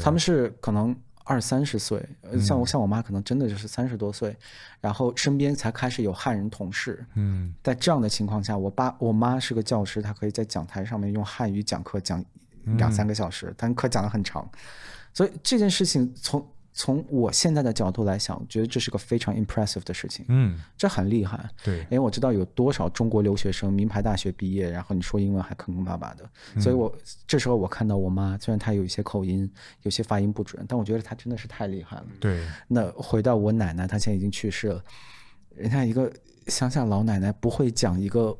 他们是可能。二三十岁，像我像我妈可能真的就是三十多岁，嗯、然后身边才开始有汉人同事。嗯，在这样的情况下，我爸我妈是个教师，她可以在讲台上面用汉语讲课讲两三个小时，嗯、但课讲的很长，所以这件事情从。从我现在的角度来想，我觉得这是个非常 impressive 的事情。嗯，这很厉害。对，因为我知道有多少中国留学生名牌大学毕业，然后你说英文还坑坑巴巴的。嗯、所以我这时候我看到我妈，虽然她有一些口音，有些发音不准，但我觉得她真的是太厉害了。对。那回到我奶奶，她现在已经去世了，人家一个乡下老奶奶不会讲一个。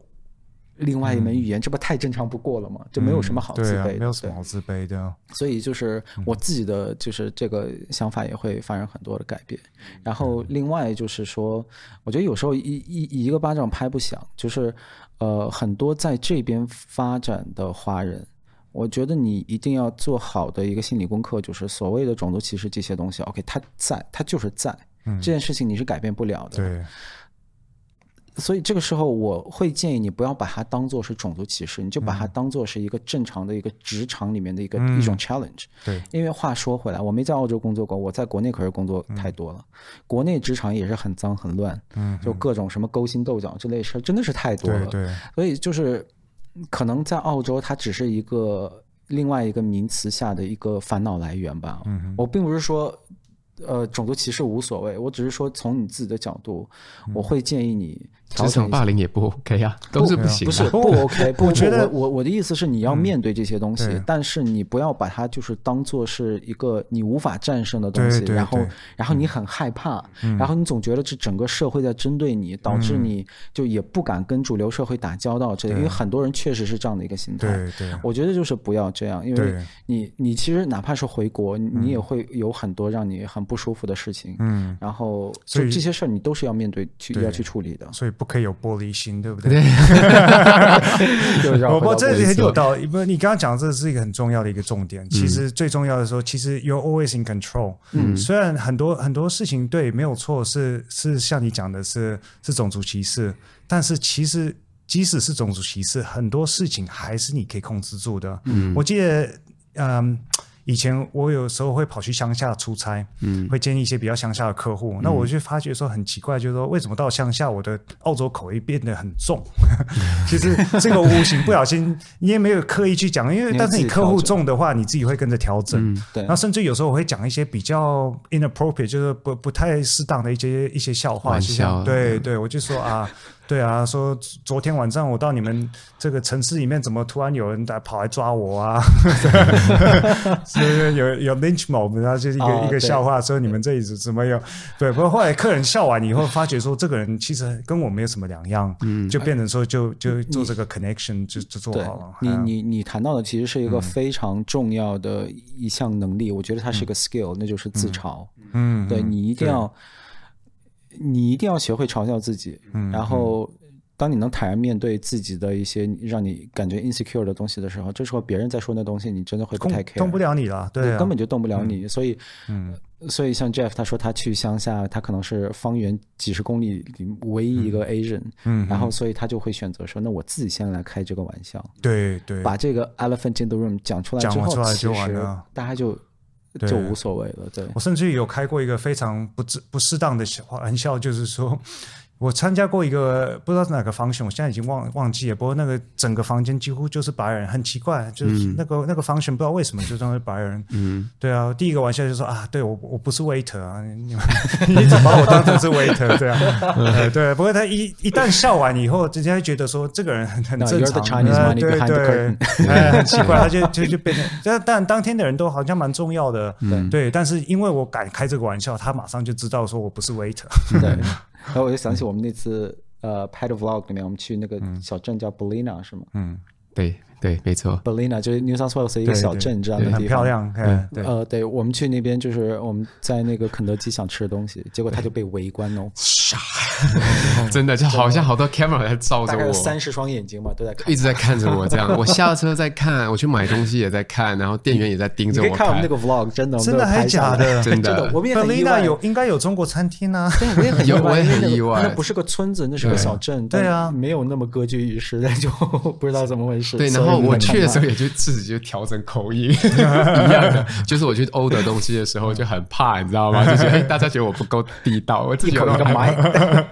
另外一门语言，嗯、这不太正常不过了吗？就没有什么好自卑的，嗯啊、没有什么好自卑的。所以就是我自己的，就是这个想法也会发生很多的改变。嗯、然后另外就是说，我觉得有时候一一一个巴掌拍不响，就是呃，很多在这边发展的华人，我觉得你一定要做好的一个心理功课，就是所谓的种族歧视这些东西，OK，它在，它就是在，嗯、这件事情你是改变不了的。对。所以这个时候，我会建议你不要把它当做是种族歧视，你就把它当做是一个正常的一个职场里面的一个、嗯、一种 challenge。对，因为话说回来，我没在澳洲工作过，我在国内可是工作太多了。嗯、国内职场也是很脏很乱，嗯，就各种什么勾心斗角之类事儿真的是太多了。对，对所以就是可能在澳洲，它只是一个另外一个名词下的一个烦恼来源吧。嗯，我并不是说。呃，种族歧视无所谓，我只是说从你自己的角度，嗯、我会建议你。职场霸凌也不 OK 啊，都是不行。不是不 OK，不，我觉得我我的意思是你要面对这些东西，但是你不要把它就是当做是一个你无法战胜的东西，然后然后你很害怕，然后你总觉得这整个社会在针对你，导致你就也不敢跟主流社会打交道。这因为很多人确实是这样的一个心态。对对，我觉得就是不要这样，因为你你其实哪怕是回国，你也会有很多让你很不舒服的事情。嗯，然后所以这些事儿你都是要面对去要去处理的。所以。不可以有玻璃心，对不对？不过这里很有道理。不，你刚刚讲的这是一个很重要的一个重点。其实最重要的说，其实 you're always in control。嗯，虽然很多很多事情对没有错，是是像你讲的是是种族歧视，但是其实即使是种族歧视，很多事情还是你可以控制住的。嗯，我记得，嗯。以前我有时候会跑去乡下出差，嗯，会见一些比较乡下的客户，嗯、那我就发觉说很奇怪，就是说为什么到乡下我的澳洲口味变得很重？其实这个无形不小心，你也没有刻意去讲，因为 但是你客户重的话，你自己会跟着调整，嗯、对。那甚至有时候我会讲一些比较 inappropriate，就是不不太适当的一些一些笑话，笑对对，我就说啊。对啊，说昨天晚上我到你们这个城市里面，怎么突然有人来跑来抓我啊？是有有 lynch mob，然后就是一个、哦、一个笑话，说你们这里怎怎么有？对，不过后来客人笑完以后，发觉说这个人其实跟我没有什么两样，嗯，就变成说就就做这个 connection 就就做好了。你你你谈到的其实是一个非常重要的一项能力，嗯、我觉得它是一个 skill，、嗯、那就是自嘲。嗯，对你一定要。你一定要学会嘲笑自己，嗯、然后当你能坦然面对自己的一些让你感觉 insecure 的东西的时候，这时候别人在说那东西，你真的会不太 care，动不了你了，对、啊，根本就动不了你。嗯、所以，嗯，所以像 Jeff 他说他去乡下，他可能是方圆几十公里里唯一一个 Asian，嗯，然后所以他就会选择说，那我自己先来开这个玩笑，对对，把这个 elephant in the room 讲出来之后，其实大家就就无所谓了。对，我甚至有开过一个非常不不不适当的玩笑，就是说。我参加过一个不知道是哪个 function，我现在已经忘忘记了。不过那个整个房间几乎就是白人，很奇怪，就是那个、嗯、那个 function 不知道为什么就都是白人。嗯，对啊，第一个玩笑就是说啊，对我我不是 waiter 啊，你 你怎么把我当成是 waiter？对啊，嗯、对。不过他一一旦笑完以后，人家会觉得说这个人很很正常。No, 呃、对对，哎，很奇怪，他就就就变成。但但当天的人都好像蛮重要的，嗯、对。但是因为我敢开这个玩笑，他马上就知道说我不是 waiter。对。然后我就想起我们那次呃拍的 vlog 里面，我们去那个小镇叫 Ballina 是吗？嗯，对。对，没错，Ballina 就是 New South Wales 一个小镇，这样的地方，很漂亮。嗯，对，呃，对，我们去那边就是我们在那个肯德基想吃的东西，结果他就被围观哦，傻，真的就好像好多 camera 在照着我，三十双眼睛嘛，都在看，一直在看着我这样。我下车在看，我去买东西也在看，然后店员也在盯着我。看我们那个 vlog，真的，真的还是假 的？真的，我们也很意外。有应该有中国餐厅啊，对，我也很意外，我也很意外。那不是个村子，那是个小镇，对啊，没有那么歌剧仪式，就不知道怎么回事。对，然后我去的时候。也就自己就调整口音 一样的，就是我去 order 东西的时候就很怕，你知道吗？就是哎，大家觉得我不够地道，我自己有点害怕。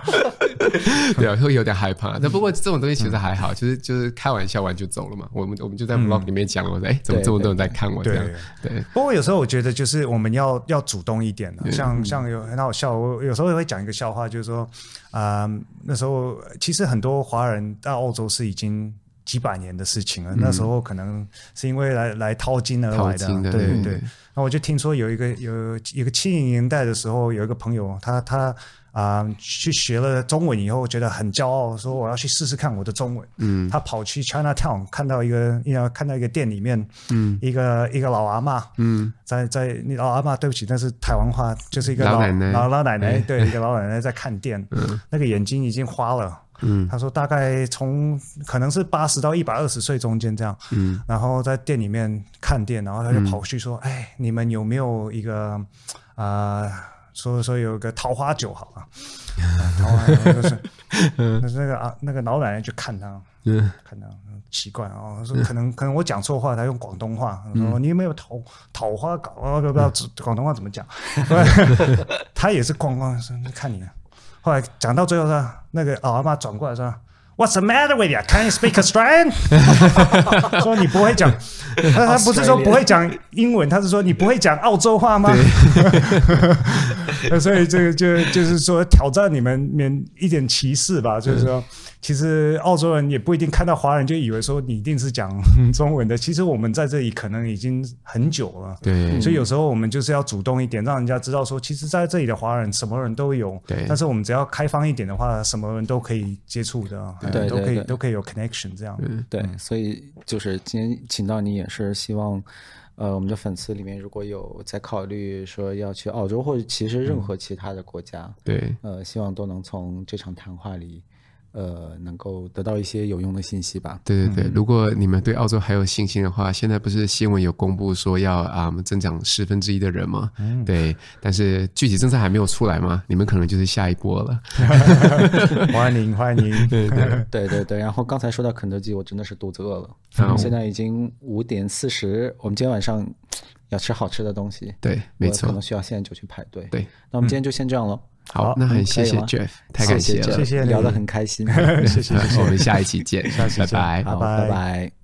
对啊，会有点害怕。那不过这种东西其实还好，就是就是开玩笑完就走了嘛。我们我们就在 vlog 里面讲，我说哎，怎么这么多人在看我这样？对。不过有时候我觉得就是我们要要主动一点的，像像有很好笑，我有时候也会讲一个笑话，就是说啊，那时候其实很多华人到澳洲是已经。几百年的事情了，那时候可能是因为来来淘金而来的，的对对对。那我就听说有一个有一个七零年代的时候，有一个朋友，他他啊、呃、去学了中文以后，觉得很骄傲，说我要去试试看我的中文。嗯，他跑去 Chinatown 看到一个，要看到一个店里面，嗯，一个一个老阿妈，嗯，在在那老阿妈，对不起，那是台湾话，就是一个老老奶奶，老，老奶奶，欸、对，一个老奶奶在看店，嗯，那个眼睛已经花了。嗯，他说大概从可能是八十到一百二十岁中间这样，嗯，然后在店里面看店，然后他就跑去说：“嗯、哎，你们有没有一个啊、呃？说说有个桃花酒好啊？桃花酒就是，那是那个啊，那个老奶奶就看他，嗯，看他奇怪啊，说可能 可能我讲错话，他用广东话说你有没有桃桃花搞啊？不知道广东话怎么讲？他也是咣咣说看你。”后来讲到最后是吧，那个老阿妈转过来是吧：“What's the matter with you? Can you speak Australian？” 说你不会讲，他他不是说不会讲英文，他是说你不会讲澳洲话吗？所以这个就就是说挑战你们免一点歧视吧，就是说。其实澳洲人也不一定看到华人就以为说你一定是讲中文的。其实我们在这里可能已经很久了，对。所以有时候我们就是要主动一点，让人家知道说，其实在这里的华人什么人都有。对。但是我们只要开放一点的话，什么人都可以接触的，对，都可以都可以有 connection 这样。对。所以就是今天请到你也是希望，呃，我们的粉丝里面如果有在考虑说要去澳洲或者其实任何其他的国家，对，呃，希望都能从这场谈话里。呃，能够得到一些有用的信息吧。对对对，嗯、如果你们对澳洲还有信心的话，现在不是新闻有公布说要啊、嗯、增长十分之一的人吗？嗯、对，但是具体政策还没有出来吗？你们可能就是下一波了。欢 迎欢迎，对对对对对。然后刚才说到肯德基，我真的是肚子饿了。嗯、现在已经五点四十，我们今天晚上要吃好吃的东西。对，没错，可能需要现在就去排队。对，那我们今天就先这样了。嗯好，那很谢谢 Jeff，太感谢了，谢谢，聊得很开心，谢谢，我们下一期见，下期见，拜拜，好，拜拜。